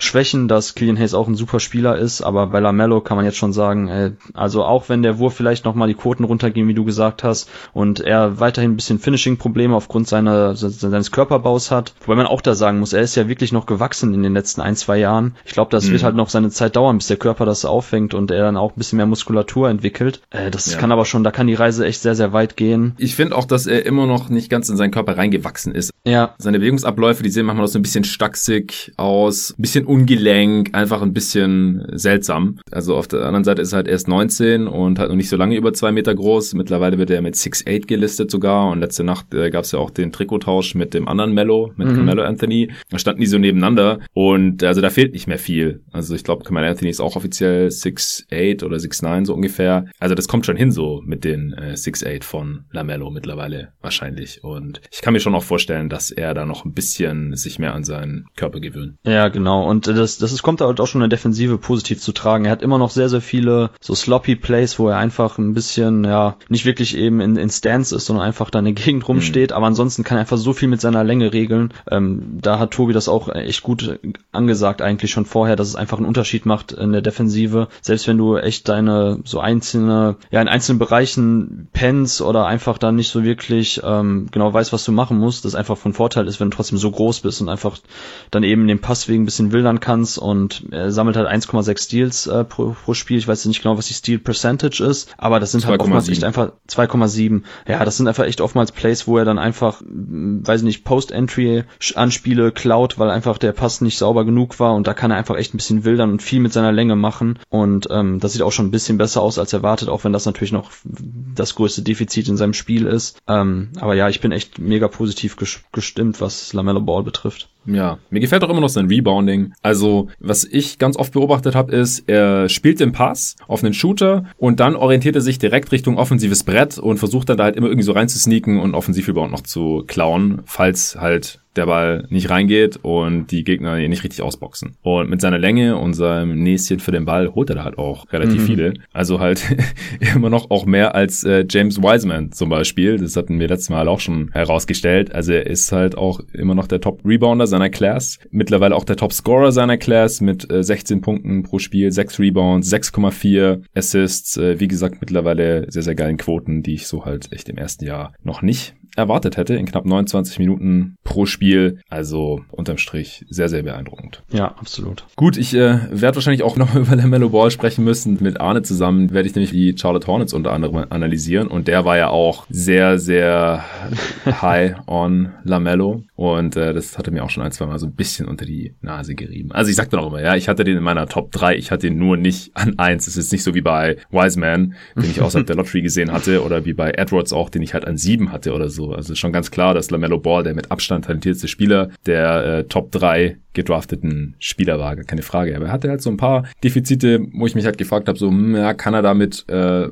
B: Schwächen, dass Killian Hayes auch ein super Spieler ist. Aber bei Lamello kann man jetzt schon sagen, äh, also auch wenn der Wurf vielleicht nochmal die Quoten runtergehen, wie du gesagt hast, und er weiterhin ein bisschen Finishing-Probleme aufgrund seiner, seines Körperbaus hat. Wobei man auch da sagen muss, er ist ja wirklich noch gewachsen in den letzten ein, zwei Jahren. Ich glaube, das mhm. wird halt noch seine Zeit dauern, bis der Körper das auffängt und er dann auch ein bisschen mehr Muskulatur entwickelt. Äh, das ja. kann aber schon, da kann die Reise echt sehr, sehr weit gehen.
A: Ich finde auch, dass er immer noch nicht ganz in seinen Körper reingewachsen ist.
B: Ja.
A: Seine Bewegungsabläufe, die sehen manchmal noch so ein bisschen stacksig aus, ein bisschen ungelenk, einfach ein bisschen seltsam. Also auf der anderen Seite ist er halt erst 19 und halt noch nicht so lange über zwei Meter groß. Mittlerweile wird er mit 6'8 gelistet sogar und letzte Nacht äh, gab es ja auch den Trikottausch mit dem anderen Mello, mit mhm. Carmelo Anthony. Da standen die so nebeneinander und also da fehlt nicht mehr viel. Also ich glaube, Carmelo Anthony ist auch offiziell 6'8 oder 6'9 so ungefähr. Also das kommt schon hin so mit den äh, 6'8 von Lamello mittlerweile wahrscheinlich. Und ich kann mir schon auch vorstellen, dass er da noch ein bisschen sich mehr an seinen Körper gewöhnt.
B: Ja, genau. Und das, das ist, kommt halt auch schon in der Defensive positiv zu tragen. Er hat immer noch sehr, sehr viele so sloppy Plays, wo er einfach ein bisschen, ja, nicht wirklich eben in, in Stance ist, sondern einfach da in der Gegend rumsteht. Mhm. Aber ansonsten kann er einfach so viel mit seiner Länge regeln. Ähm, da hat Tobi das auch echt gut angesagt eigentlich schon vorher, dass es einfach einen Unterschied macht in der Defensive. Selbst wenn du echt deine so einzelne, ja in einzelnen Bereichen pens oder einfach dann nicht so wirklich ähm, genau weißt, was du machen musst, das einfach von Vorteil ist, wenn du trotzdem so groß bist und einfach dann eben den Pass wegen ein bisschen wildern kannst und er sammelt halt 1,6 Steals äh, pro, pro Spiel. Ich weiß nicht genau, was die Steal Percentage ist, aber das sind halt oftmals echt einfach 2,7. Ja, das sind einfach echt oftmals Plays, wo er dann einfach, weiß ich nicht, Post-Entry Anspiele klaut, weil einfach der Pass nicht sauber genug war und da kann er einfach echt ein bisschen wildern und viel mit seiner Länge machen und ähm, das sieht auch schon ein bisschen besser aus als erwartet, auch wenn das natürlich noch das größte Defizit in seinem Spiel ist. Ähm, aber ja, ich bin echt mega positiv gestimmt, was Lamello Ball betrifft.
A: Ja, mir gefällt auch immer noch sein Rebounding. Also, was ich ganz oft beobachtet habe, ist, er spielt den Pass auf einen Shooter und dann orientiert er sich direkt Richtung offensives Brett und versucht dann da halt immer irgendwie so reinzusneaken und Offensivrebound noch zu klauen, falls halt der Ball nicht reingeht und die Gegner ihn nicht richtig ausboxen. Und mit seiner Länge und seinem Näschen für den Ball holt er da halt auch relativ mhm. viele. Also halt immer noch auch mehr als äh, James Wiseman zum Beispiel. Das hatten wir letztes Mal auch schon herausgestellt. Also er ist halt auch immer noch der Top-Rebounder seiner Class. Mittlerweile auch der Top-Scorer seiner Class mit äh, 16 Punkten pro Spiel, 6 Rebounds, 6,4 Assists. Äh, wie gesagt, mittlerweile sehr, sehr geilen Quoten, die ich so halt echt im ersten Jahr noch nicht erwartet hätte in knapp 29 Minuten pro Spiel. Also unterm Strich sehr, sehr beeindruckend.
B: Ja, absolut.
A: Gut, ich äh, werde wahrscheinlich auch noch über Lamello Ball sprechen müssen. Mit Arne zusammen werde ich nämlich die Charlotte Hornets unter anderem analysieren. Und der war ja auch sehr, sehr high on Lamello. Und äh, das hatte mir auch schon ein, zwei Mal so ein bisschen unter die Nase gerieben. Also ich sagte noch immer, ja, ich hatte den in meiner Top 3, ich hatte ihn nur nicht an 1. Es ist nicht so wie bei Wiseman, den ich außerhalb der Lottery gesehen hatte, oder wie bei Edwards auch, den ich halt an 7 hatte oder so. Also ist schon ganz klar, dass LaMelo Ball der mit Abstand talentierteste Spieler der äh, Top 3 gedrafteten Spieler war, keine Frage. Aber er hatte halt so ein paar Defizite, wo ich mich halt gefragt habe, so, hm, ja, kann er damit äh,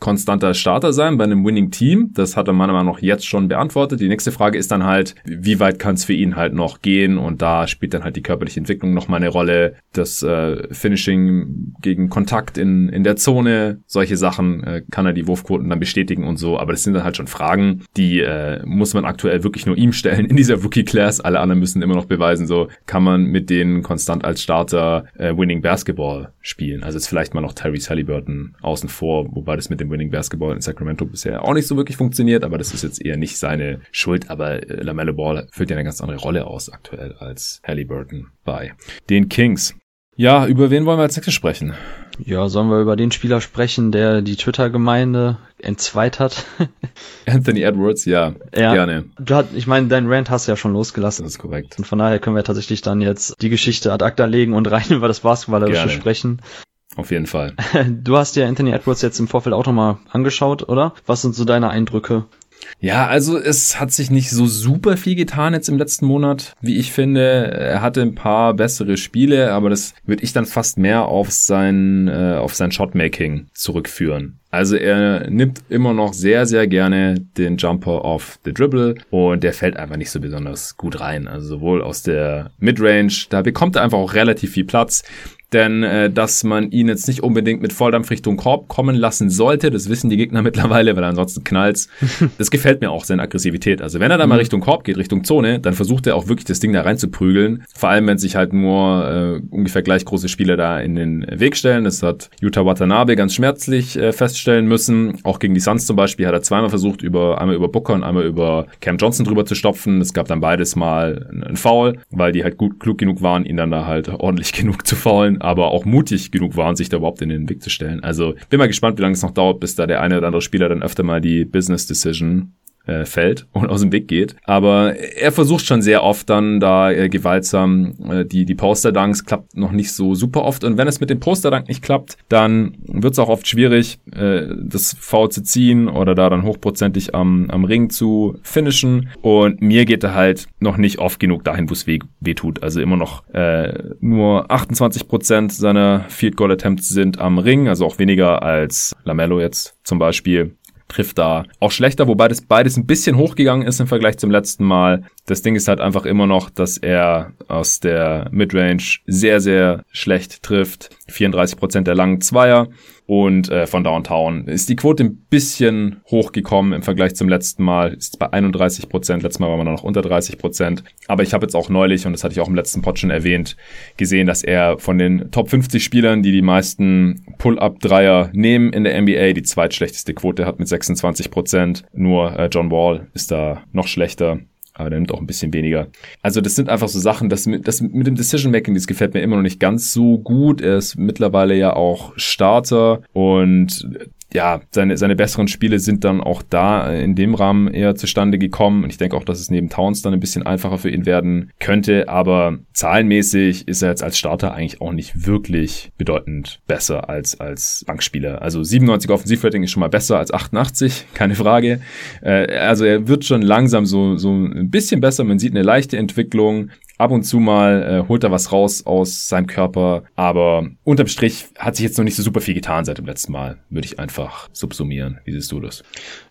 A: konstanter Starter sein bei einem Winning Team? Das hat er meiner Meinung nach jetzt schon beantwortet. Die nächste Frage ist dann halt, wie weit kann es für ihn halt noch gehen? Und da spielt dann halt die körperliche Entwicklung noch mal eine Rolle. Das äh, Finishing gegen Kontakt in, in der Zone, solche Sachen äh, kann er die Wurfquoten dann bestätigen und so. Aber das sind dann halt schon Fragen, die äh, muss man aktuell wirklich nur ihm stellen in dieser Rookie Class. Alle anderen müssen immer noch beweisen, so kann kann man mit denen konstant als Starter äh, Winning Basketball spielen. Also jetzt vielleicht mal noch Terry Halliburton außen vor, wobei das mit dem Winning Basketball in Sacramento bisher auch nicht so wirklich funktioniert, aber das ist jetzt eher nicht seine Schuld. Aber äh, LaMelo Ball füllt ja eine ganz andere Rolle aus aktuell als Halliburton bei den Kings. Ja, über wen wollen wir als nächstes sprechen?
B: Ja, sollen wir über den Spieler sprechen, der die Twitter-Gemeinde entzweit hat?
A: Anthony Edwards, ja, ja. gerne.
B: Du hat, ich meine, dein Rant hast du ja schon losgelassen.
A: Das ist korrekt.
B: Und von daher können wir tatsächlich dann jetzt die Geschichte ad acta legen und rein über das Basketballerische sprechen.
A: Auf jeden Fall.
B: Du hast dir Anthony Edwards jetzt im Vorfeld auch nochmal angeschaut, oder? Was sind so deine Eindrücke?
A: Ja, also es hat sich nicht so super viel getan jetzt im letzten Monat, wie ich finde. Er hatte ein paar bessere Spiele, aber das würde ich dann fast mehr auf sein, äh, auf sein Shotmaking zurückführen. Also er nimmt immer noch sehr, sehr gerne den Jumper off the Dribble und der fällt einfach nicht so besonders gut rein. Also sowohl aus der Midrange, da bekommt er einfach auch relativ viel Platz. Denn äh, dass man ihn jetzt nicht unbedingt mit Volldampf Richtung Korb kommen lassen sollte, das wissen die Gegner mittlerweile, weil ansonsten knallt's. Das gefällt mir auch, seine Aggressivität. Also wenn er da mal mhm. Richtung Korb geht, Richtung Zone, dann versucht er auch wirklich das Ding da rein zu prügeln. Vor allem, wenn sich halt nur äh, ungefähr gleich große Spieler da in den Weg stellen. Das hat Yuta Watanabe ganz schmerzlich äh, feststellen müssen. Auch gegen die Suns zum Beispiel hat er zweimal versucht, über einmal über Booker und einmal über Cam Johnson drüber zu stopfen. Es gab dann beides mal einen Foul, weil die halt gut klug genug waren, ihn dann da halt ordentlich genug zu faulen aber auch mutig genug waren, sich da überhaupt in den Weg zu stellen. Also bin mal gespannt, wie lange es noch dauert, bis da der eine oder andere Spieler dann öfter mal die Business Decision äh, fällt und aus dem Weg geht. Aber er versucht schon sehr oft dann da äh, gewaltsam äh, die, die Poster-Dunks klappt noch nicht so super oft. Und wenn es mit dem Poster-Dunk nicht klappt, dann wird es auch oft schwierig, äh, das V zu ziehen oder da dann hochprozentig am, am Ring zu finishen. Und mir geht er halt noch nicht oft genug dahin, wo es weh, weh tut. Also immer noch äh, nur 28 Prozent seiner Field Goal Attempts sind am Ring, also auch weniger als Lamello jetzt zum Beispiel trifft da auch schlechter, wobei das beides ein bisschen hochgegangen ist im Vergleich zum letzten Mal. Das Ding ist halt einfach immer noch, dass er aus der Midrange sehr, sehr schlecht trifft. 34 Prozent der langen Zweier und äh, von Downtown ist die Quote ein bisschen hochgekommen im Vergleich zum letzten Mal. Ist bei 31 Prozent. Letztes Mal war man noch unter 30 Prozent. Aber ich habe jetzt auch neulich, und das hatte ich auch im letzten Pod schon erwähnt, gesehen, dass er von den Top 50 Spielern, die die meisten Pull-Up-Dreier nehmen in der NBA, die zweitschlechteste Quote hat mit 26 Prozent. Nur äh, John Wall ist da noch schlechter aber der nimmt auch ein bisschen weniger. Also das sind einfach so Sachen, das mit, das mit dem Decision Making, das gefällt mir immer noch nicht ganz so gut. Er ist mittlerweile ja auch Starter und ja, seine, seine besseren Spiele sind dann auch da in dem Rahmen eher zustande gekommen. Und ich denke auch, dass es neben Towns dann ein bisschen einfacher für ihn werden könnte. Aber zahlenmäßig ist er jetzt als Starter eigentlich auch nicht wirklich bedeutend besser als als Bankspieler. Also 97 Offensivrating ist schon mal besser als 88, keine Frage. Äh, also er wird schon langsam so, so ein bisschen besser. Man sieht eine leichte Entwicklung. Ab und zu mal äh, holt er was raus aus seinem Körper, aber unterm Strich hat sich jetzt noch nicht so super viel getan seit dem letzten Mal, würde ich einfach subsumieren. Wie siehst du das?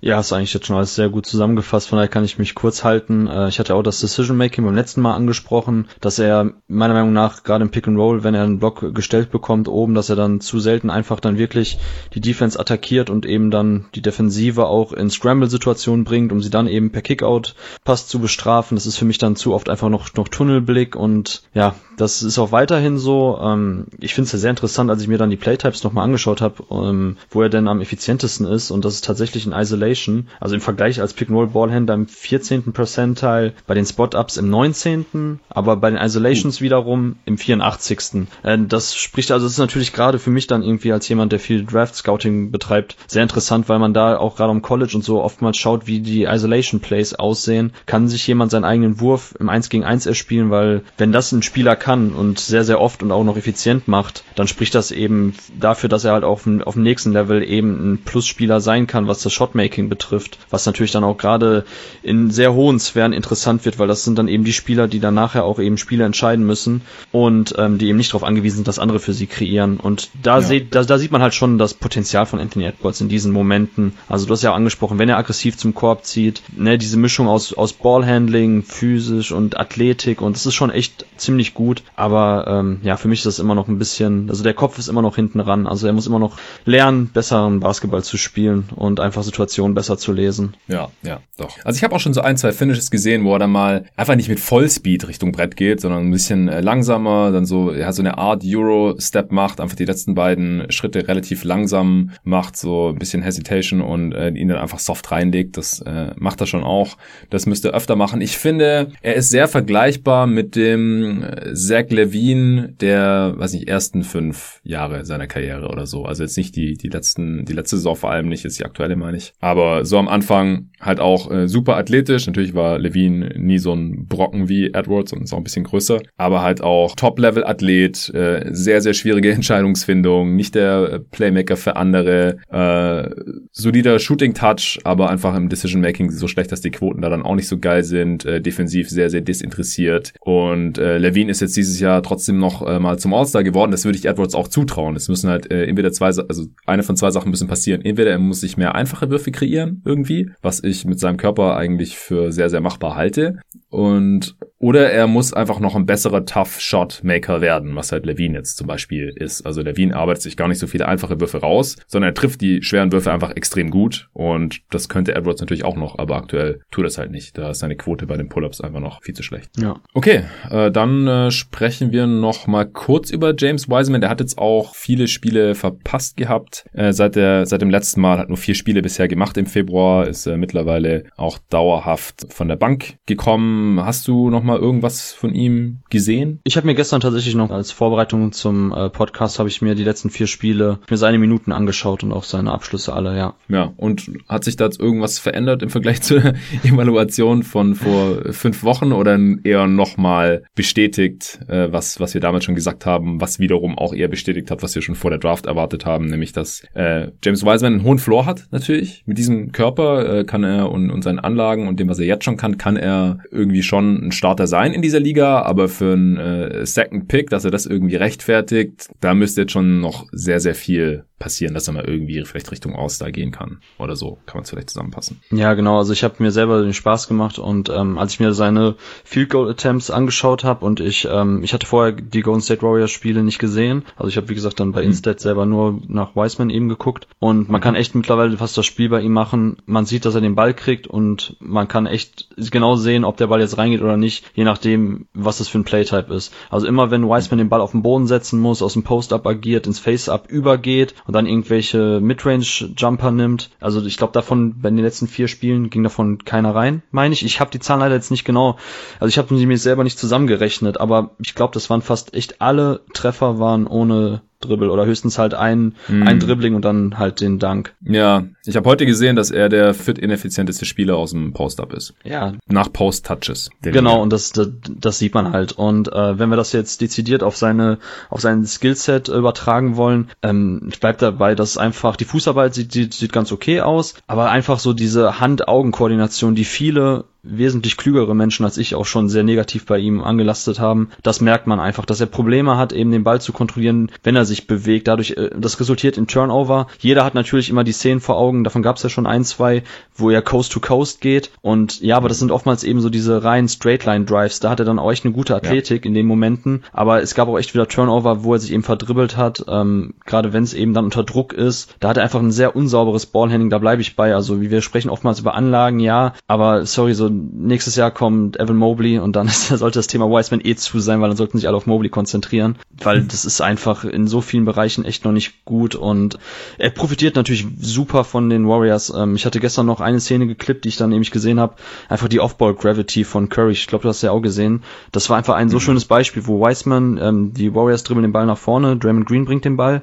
B: Ja, hast eigentlich jetzt schon alles sehr gut zusammengefasst, von daher kann ich mich kurz halten. Äh, ich hatte auch das Decision Making beim letzten Mal angesprochen, dass er meiner Meinung nach gerade im Pick and Roll, wenn er einen Block gestellt bekommt oben, dass er dann zu selten einfach dann wirklich die Defense attackiert und eben dann die Defensive auch in Scramble-Situationen bringt, um sie dann eben per Kickout Pass zu bestrafen. Das ist für mich dann zu oft einfach noch, noch Tunnel Tunnelblick und ja, das ist auch weiterhin so. Ähm, ich finde es ja sehr interessant, als ich mir dann die Playtypes nochmal angeschaut habe, ähm, wo er denn am effizientesten ist und das ist tatsächlich in Isolation. Also im Vergleich als Pick-and-Roll-Ballhändler im 14. Percentile, bei den Spot-Ups im 19., aber bei den Isolations wiederum im 84. Äh, das spricht also, das ist natürlich gerade für mich dann irgendwie als jemand, der viel Draft-Scouting betreibt, sehr interessant, weil man da auch gerade am College und so oftmals schaut, wie die Isolation-Plays aussehen. Kann sich jemand seinen eigenen Wurf im 1 gegen 1 erspielen, spielen, weil wenn das ein Spieler kann und sehr, sehr oft und auch noch effizient macht, dann spricht das eben dafür, dass er halt auf dem, auf dem nächsten Level eben ein Plusspieler sein kann, was das Shotmaking betrifft, was natürlich dann auch gerade in sehr hohen Sphären interessant wird, weil das sind dann eben die Spieler, die dann nachher auch eben Spiele entscheiden müssen und ähm, die eben nicht darauf angewiesen sind, dass andere für sie kreieren. Und da, ja. seht, da, da sieht man halt schon das Potenzial von Anthony Edwards in diesen Momenten. Also du hast ja auch angesprochen, wenn er aggressiv zum Korb zieht, ne, diese Mischung aus, aus Ballhandling, physisch und Athletik und Das ist schon echt ziemlich gut. Aber ähm, ja, für mich ist das immer noch ein bisschen, also der Kopf ist immer noch hinten ran. Also er muss immer noch lernen, besseren Basketball zu spielen und einfach Situationen besser zu lesen.
A: Ja, ja, doch. Also ich habe auch schon so ein, zwei Finishes gesehen, wo er dann mal einfach nicht mit Vollspeed Richtung Brett geht, sondern ein bisschen äh, langsamer, dann so, ja, so eine Art Euro-Step macht, einfach die letzten beiden Schritte relativ langsam macht, so ein bisschen Hesitation und äh, ihn dann einfach soft reinlegt. Das äh, macht er schon auch. Das müsste er öfter machen. Ich finde, er ist sehr vergleichbar mit dem äh, Zach Levine der, weiß nicht, ersten fünf Jahre seiner Karriere oder so. Also jetzt nicht die, die letzten, die letzte Saison vor allem nicht, jetzt die aktuelle meine ich. Aber so am Anfang halt auch äh, super athletisch. Natürlich war Levine nie so ein Brocken wie Edwards und ist auch ein bisschen größer. Aber halt auch Top-Level-Athlet, äh, sehr, sehr schwierige Entscheidungsfindung, nicht der Playmaker für andere, äh, solider Shooting-Touch, aber einfach im Decision-Making so schlecht, dass die Quoten da dann auch nicht so geil sind. Äh, defensiv sehr, sehr desinteressiert. Und äh, Levine ist jetzt dieses Jahr trotzdem noch äh, mal zum All-Star geworden. Das würde ich Edwards auch zutrauen. Es müssen halt äh, entweder zwei, also eine von zwei Sachen müssen passieren. Entweder er muss sich mehr einfache Würfe kreieren irgendwie, was ich mit seinem Körper eigentlich für sehr, sehr machbar halte. Und oder er muss einfach noch ein besserer Tough-Shot-Maker werden, was halt Levine jetzt zum Beispiel ist. Also Levine arbeitet sich gar nicht so viele einfache Würfe raus, sondern er trifft die schweren Würfe einfach extrem gut. Und das könnte Edwards natürlich auch noch, aber aktuell tut das halt nicht. Da ist seine Quote bei den Pull-Ups einfach noch viel zu schlecht.
B: Ja.
A: Okay, äh, dann äh, sprechen wir noch mal kurz über James Wiseman. Der hat jetzt auch viele Spiele verpasst gehabt. Äh, seit, der, seit dem letzten Mal hat nur vier Spiele bisher gemacht im Februar. Ist äh, mittlerweile auch dauerhaft von der Bank gekommen. Hast du noch mal irgendwas von ihm gesehen?
B: Ich habe mir gestern tatsächlich noch als Vorbereitung zum äh, Podcast habe ich mir die letzten vier Spiele mir seine Minuten angeschaut und auch seine Abschlüsse alle, ja.
A: Ja, und hat sich da irgendwas verändert im Vergleich zur Evaluation von vor fünf Wochen oder eher nochmal bestätigt, äh, was, was wir damals schon gesagt haben, was wiederum auch eher bestätigt hat, was wir schon vor der Draft erwartet haben, nämlich dass äh, James Wiseman einen hohen Floor hat, natürlich. Mit diesem Körper äh, kann er und, und seinen Anlagen und dem, was er jetzt schon kann, kann er irgendwie schon ein Starter sein in dieser Liga, aber für einen äh, Second Pick, dass er das irgendwie rechtfertigt, da müsste jetzt schon noch sehr, sehr viel passieren, dass er mal irgendwie vielleicht Richtung All-Star gehen kann oder so. Kann man es vielleicht zusammenpassen.
B: Ja, genau. Also ich habe mir selber den Spaß gemacht und ähm, als ich mir seine Field Goal Attempts angeschaut habe und ich ähm, ich hatte vorher die Golden State Warriors Spiele nicht gesehen. Also ich habe wie gesagt dann bei mhm. Instat selber nur nach Wiseman eben geguckt und man kann echt mittlerweile fast das Spiel bei ihm machen. Man sieht, dass er den Ball kriegt und man kann echt genau sehen, ob der Ball jetzt reingeht oder nicht, je nachdem, was das für ein Playtype ist. Also immer wenn Wiseman den Ball auf den Boden setzen muss, aus dem Post-Up agiert, ins Face-Up übergeht und dann irgendwelche Midrange-Jumper nimmt. Also ich glaube davon, bei den letzten vier Spielen ging davon keiner rein, meine ich. Ich habe die Zahlen leider jetzt nicht genau, also ich habe sie mir selber nicht zusammengerechnet, aber ich glaube, das waren fast echt alle Treffer waren ohne Dribble oder höchstens halt ein, mm. ein Dribbling und dann halt den Dank.
A: Ja, ich habe heute gesehen, dass er der fit ineffizienteste Spieler aus dem Post-Up ist.
B: Ja.
A: Nach Post-Touches.
B: Genau, und das, das, das sieht man halt. Und äh, wenn wir das jetzt dezidiert auf seine, auf sein Skillset übertragen wollen, ähm, bleibt dabei, dass einfach die Fußarbeit sieht, sieht, sieht ganz okay aus, aber einfach so diese Hand-Augen-Koordination, die viele wesentlich klügere Menschen als ich auch schon sehr negativ bei ihm angelastet haben. Das merkt man einfach, dass er Probleme hat, eben den Ball zu kontrollieren, wenn er sich bewegt. Dadurch, äh, das resultiert in Turnover. Jeder hat natürlich immer die Szenen vor Augen, davon gab es ja schon ein, zwei, wo er Coast to Coast geht. Und ja, aber das sind oftmals eben so diese reinen Straightline Drives. Da hat er dann auch echt eine gute Athletik ja. in den Momenten. Aber es gab auch echt wieder Turnover, wo er sich eben verdribbelt hat. Ähm, Gerade wenn es eben dann unter Druck ist. Da hat er einfach ein sehr unsauberes Ballhandling, da bleibe ich bei. Also wie wir sprechen oftmals über Anlagen, ja, aber sorry, so nächstes Jahr kommt Evan Mobley und dann ist, sollte das Thema Wiseman eh zu sein, weil dann sollten sich alle auf Mobley konzentrieren, weil das ist einfach in so vielen Bereichen echt noch nicht gut und er profitiert natürlich super von den Warriors. Ähm, ich hatte gestern noch eine Szene geklippt, die ich dann nämlich gesehen habe, einfach die Off-Ball Gravity von Curry. Ich glaube, du hast ja auch gesehen. Das war einfach ein so mhm. schönes Beispiel, wo Wiseman, ähm, die Warriors dribbeln den Ball nach vorne, Draymond Green bringt den Ball.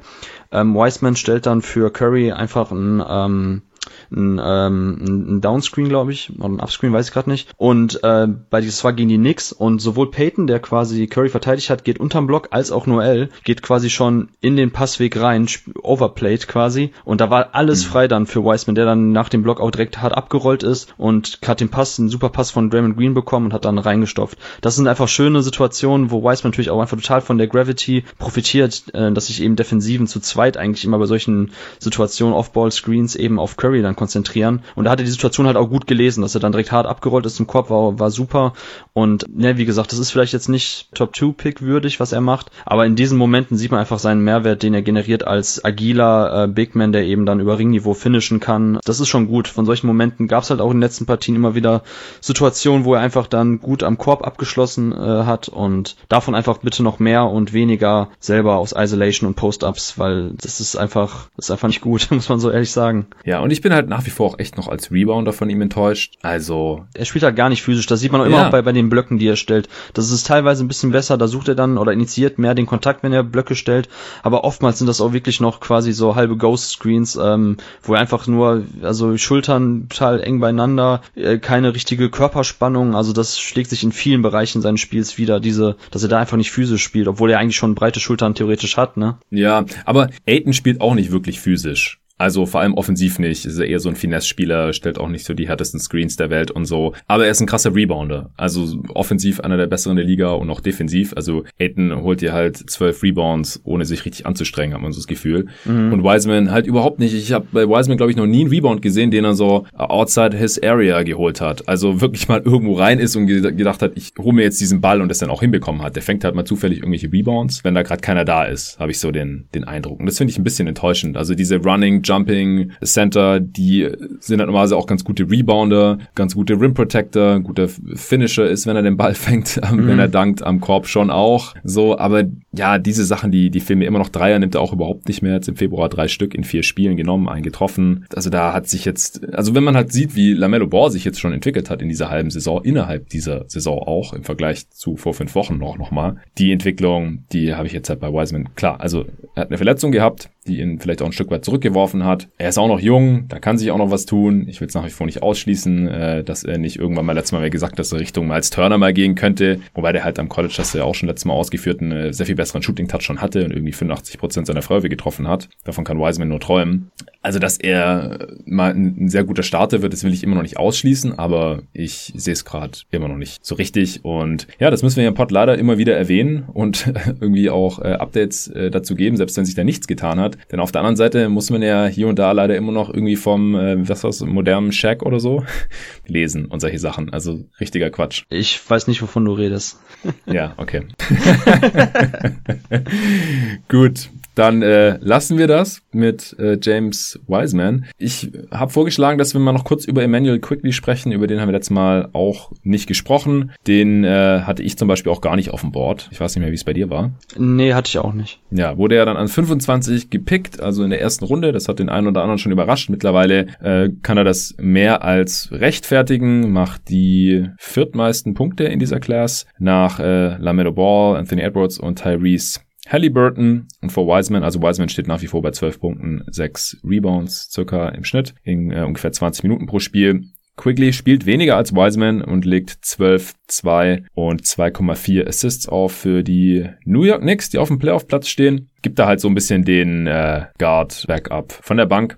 B: Ähm, Wiseman stellt dann für Curry einfach ein ähm, ein, ähm, ein Downscreen, glaube ich, oder ein Upscreen, weiß ich gerade nicht. Und äh, bei das war gegen die Knicks und sowohl Peyton, der quasi Curry verteidigt hat, geht unterm Block, als auch Noel geht quasi schon in den Passweg rein, overplayed quasi. Und da war alles mhm. frei dann für Wiseman, der dann nach dem Block auch direkt hart abgerollt ist und hat den Pass, einen super Pass von Draymond Green bekommen und hat dann reingestopft. Das sind einfach schöne Situationen, wo Wiseman natürlich auch einfach total von der Gravity profitiert, äh, dass sich eben Defensiven zu zweit eigentlich immer bei solchen Situationen Off-Ball-Screens eben auf Curry Curry dann konzentrieren. Und da hat er die Situation halt auch gut gelesen, dass er dann direkt hart abgerollt ist zum Korb, war, war super. Und ne, wie gesagt, das ist vielleicht jetzt nicht Top-2-Pick würdig, was er macht, aber in diesen Momenten sieht man einfach seinen Mehrwert, den er generiert als agiler äh, Big Man, der eben dann über Ringniveau finishen kann. Das ist schon gut. Von solchen Momenten gab es halt auch in den letzten Partien immer wieder Situationen, wo er einfach dann gut am Korb abgeschlossen äh, hat und davon einfach bitte noch mehr und weniger selber aus Isolation und Post-Ups, weil das ist einfach, das ist einfach nicht gut, muss man so ehrlich sagen.
A: Ja, und ich bin halt nach wie vor auch echt noch als Rebounder von ihm enttäuscht. Also.
B: Er spielt halt gar nicht physisch. Das sieht man auch immer ja. auch bei, bei den Blöcken, die er stellt. Das ist teilweise ein bisschen besser. Da sucht er dann oder initiiert mehr den Kontakt, wenn er Blöcke stellt. Aber oftmals sind das auch wirklich noch quasi so halbe Ghost-Screens, ähm, wo er einfach nur, also Schultern total eng beieinander, äh, keine richtige Körperspannung. Also das schlägt sich in vielen Bereichen seines Spiels wieder, diese, dass er da einfach nicht physisch spielt, obwohl er eigentlich schon breite Schultern theoretisch hat, ne?
A: Ja, aber Aiden spielt auch nicht wirklich physisch. Also vor allem offensiv nicht. Ist er eher so ein Finesse-Spieler, stellt auch nicht so die härtesten Screens der Welt und so. Aber er ist ein krasser Rebounder. Also offensiv einer der besseren der Liga und auch defensiv. Also Aiton holt dir halt zwölf Rebounds, ohne sich richtig anzustrengen, hat man so das Gefühl. Mhm. Und Wiseman halt überhaupt nicht. Ich habe bei Wiseman, glaube ich, noch nie einen Rebound gesehen, den er so outside his area geholt hat. Also wirklich mal irgendwo rein ist und gedacht hat, ich hole mir jetzt diesen Ball und das dann auch hinbekommen hat. Der fängt halt mal zufällig irgendwelche Rebounds, wenn da gerade keiner da ist, habe ich so den, den Eindruck. Und das finde ich ein bisschen enttäuschend. Also diese Running, Jumping Center, die sind halt normalerweise auch ganz gute Rebounder, ganz gute Rim Protector, guter Finisher ist, wenn er den Ball fängt, mhm. wenn er dankt am Korb schon auch. So, aber ja, diese Sachen, die, die filmen immer noch Dreier, nimmt er auch überhaupt nicht mehr. Jetzt im Februar drei Stück in vier Spielen genommen, eingetroffen. Also da hat sich jetzt, also wenn man halt sieht, wie Lamello Ball sich jetzt schon entwickelt hat in dieser halben Saison, innerhalb dieser Saison auch, im Vergleich zu vor fünf Wochen noch, noch mal, die Entwicklung, die habe ich jetzt halt bei Wiseman, klar, also er hat eine Verletzung gehabt, die ihn vielleicht auch ein Stück weit zurückgeworfen hat. Er ist auch noch jung, da kann sich auch noch was tun. Ich will es nach wie vor nicht ausschließen, äh, dass er nicht irgendwann mal letztes Mal gesagt, dass er Richtung Miles Turner mal gehen könnte. Wobei der halt am College, das er auch schon letztes Mal ausgeführt, einen äh, sehr viel besseren Shooting-Touch schon hatte und irgendwie 85 Prozent seiner Freiwürfe getroffen hat. Davon kann Wiseman nur träumen. Also, dass er mal ein, sehr guter Starter wird, das will ich immer noch nicht ausschließen, aber ich sehe es gerade immer noch nicht so richtig. Und ja, das müssen wir im Pod leider immer wieder erwähnen und irgendwie auch äh, Updates äh, dazu geben, selbst wenn sich da nichts getan hat. Denn auf der anderen Seite muss man ja hier und da leider immer noch irgendwie vom, äh, was war's, modernen Shack oder so lesen und solche Sachen. Also richtiger Quatsch.
B: Ich weiß nicht, wovon du redest.
A: ja, okay. Gut, dann äh, lassen wir das mit äh, James Wiseman. Ich habe vorgeschlagen, dass wir mal noch kurz über Emmanuel Quickly sprechen. Über den haben wir letztes Mal auch nicht gesprochen. Den äh, hatte ich zum Beispiel auch gar nicht auf dem Board. Ich weiß nicht mehr, wie es bei dir war.
B: Nee, hatte ich auch nicht.
A: Ja, wurde er dann an 25 gepickt, also in der ersten Runde. Das hat den einen oder anderen schon überrascht. Mittlerweile äh, kann er das mehr als rechtfertigen, macht die viertmeisten Punkte in dieser Class nach äh, Lamello Ball, Anthony Edwards und Tyrese Halliburton und vor Wiseman, also Wiseman steht nach wie vor bei 12 Punkten, 6 Rebounds circa im Schnitt in äh, ungefähr 20 Minuten pro Spiel. Quigley spielt weniger als Wiseman und legt 12, 2 und 2,4 Assists auf für die New York Knicks, die auf dem Playoff-Platz stehen gibt da halt so ein bisschen den äh, Guard-Backup von der Bank.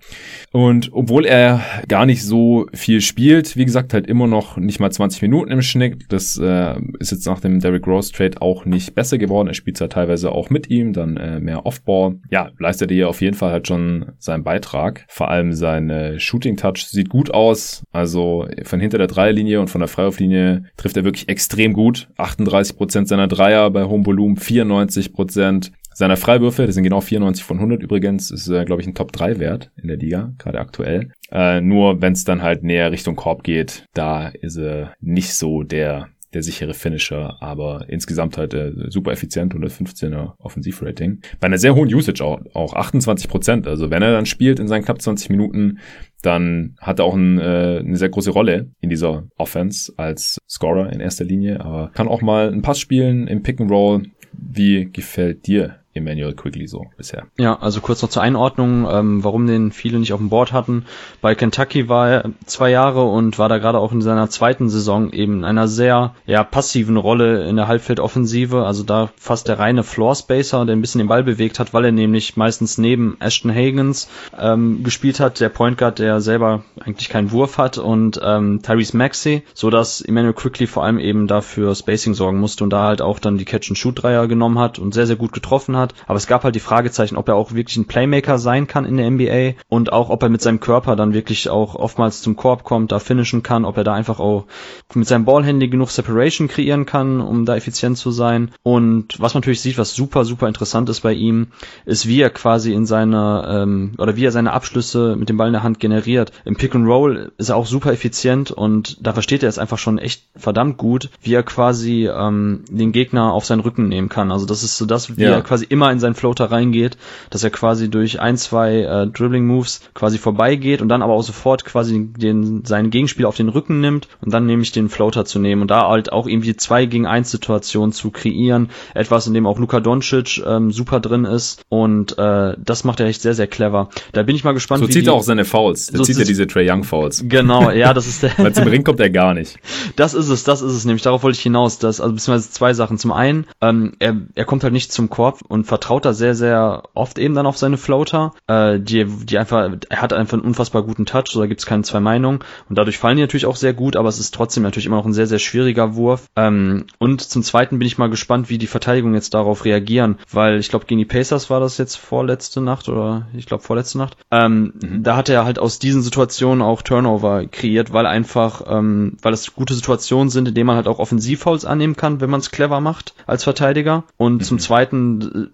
A: Und obwohl er gar nicht so viel spielt, wie gesagt, halt immer noch nicht mal 20 Minuten im Schnitt. Das äh, ist jetzt nach dem Derrick Rose Trade auch nicht besser geworden. Er spielt zwar teilweise auch mit ihm, dann äh, mehr Offball. Ja, leistet er hier auf jeden Fall halt schon seinen Beitrag. Vor allem sein äh, Shooting Touch sieht gut aus. Also von hinter der Dreierlinie und von der Freiwurflinie trifft er wirklich extrem gut. 38 Prozent seiner Dreier bei hohem Volumen, 94 Prozent seiner Freiwürfe, das sind genau 94 von 100 übrigens, ist, äh, glaube ich, ein Top-3-Wert in der Liga, gerade aktuell. Äh, nur wenn es dann halt näher Richtung Korb geht, da ist er nicht so der der sichere Finisher, aber insgesamt halt äh, super effizient, 115er Offensivrating. Bei einer sehr hohen Usage auch, auch 28 Prozent. Also wenn er dann spielt in seinen knapp 20 Minuten, dann hat er auch ein, äh, eine sehr große Rolle in dieser Offense als Scorer in erster Linie, aber kann auch mal einen Pass spielen im Pick and Roll. Wie gefällt dir Emmanuel Quigley so bisher.
B: Ja, also kurz noch zur Einordnung, ähm, warum den viele nicht auf dem Board hatten. Bei Kentucky war er zwei Jahre und war da gerade auch in seiner zweiten Saison eben in einer sehr ja, passiven Rolle in der Halbfeldoffensive. Also da fast der reine Floor Spacer, der ein bisschen den Ball bewegt hat, weil er nämlich meistens neben Ashton Hagens ähm, gespielt hat, der Point Guard, der selber eigentlich keinen Wurf hat und ähm, Tyrese Maxey, so dass Emmanuel Quigley vor allem eben dafür Spacing sorgen musste und da halt auch dann die Catch-and-Shoot-Dreier genommen hat und sehr, sehr gut getroffen hat hat. Aber es gab halt die Fragezeichen, ob er auch wirklich ein Playmaker sein kann in der NBA und auch, ob er mit seinem Körper dann wirklich auch oftmals zum Korb kommt, da finishen kann, ob er da einfach auch mit seinem Ballhandy genug Separation kreieren kann, um da effizient zu sein. Und was man natürlich sieht, was super, super interessant ist bei ihm, ist, wie er quasi in seiner, ähm, oder wie er seine Abschlüsse mit dem Ball in der Hand generiert. Im Pick and Roll ist er auch super effizient und da versteht er es einfach schon echt verdammt gut, wie er quasi ähm, den Gegner auf seinen Rücken nehmen kann. Also das ist so das, wie ja. er quasi immer in seinen Floater reingeht, dass er quasi durch ein, zwei äh, Dribbling Moves quasi vorbeigeht und dann aber auch sofort quasi den, seinen Gegenspieler auf den Rücken nimmt und dann nämlich den Floater zu nehmen und da halt auch irgendwie zwei gegen eins Situationen zu kreieren. Etwas, in dem auch Luka Doncic ähm, super drin ist und äh, das macht er echt sehr, sehr clever. Da bin ich mal gespannt.
A: So zieht er auch seine Fouls. Da so zieht er diese Trey Young Fouls.
B: Genau, ja, das ist der.
A: Weil zum Ring kommt er gar nicht.
B: Das ist es, das ist es nämlich. Darauf wollte ich hinaus. Das, also beziehungsweise zwei Sachen. Zum einen, ähm, er, er kommt halt nicht zum Korb und vertraut da sehr, sehr oft eben dann auf seine Floater, äh, die, die einfach, er hat einfach einen unfassbar guten Touch, so da gibt's keine zwei Meinungen. Und dadurch fallen die natürlich auch sehr gut, aber es ist trotzdem natürlich immer noch ein sehr, sehr schwieriger Wurf. Ähm, und zum zweiten bin ich mal gespannt, wie die Verteidigung jetzt darauf reagieren, weil ich glaube, gegen die Pacers war das jetzt vorletzte Nacht oder ich glaube vorletzte Nacht. Ähm, mhm. Da hat er halt aus diesen Situationen auch Turnover kreiert, weil einfach, ähm, weil es gute Situationen sind, in denen man halt auch Offensivfouls annehmen kann, wenn man es clever macht als Verteidiger. Und mhm. zum zweiten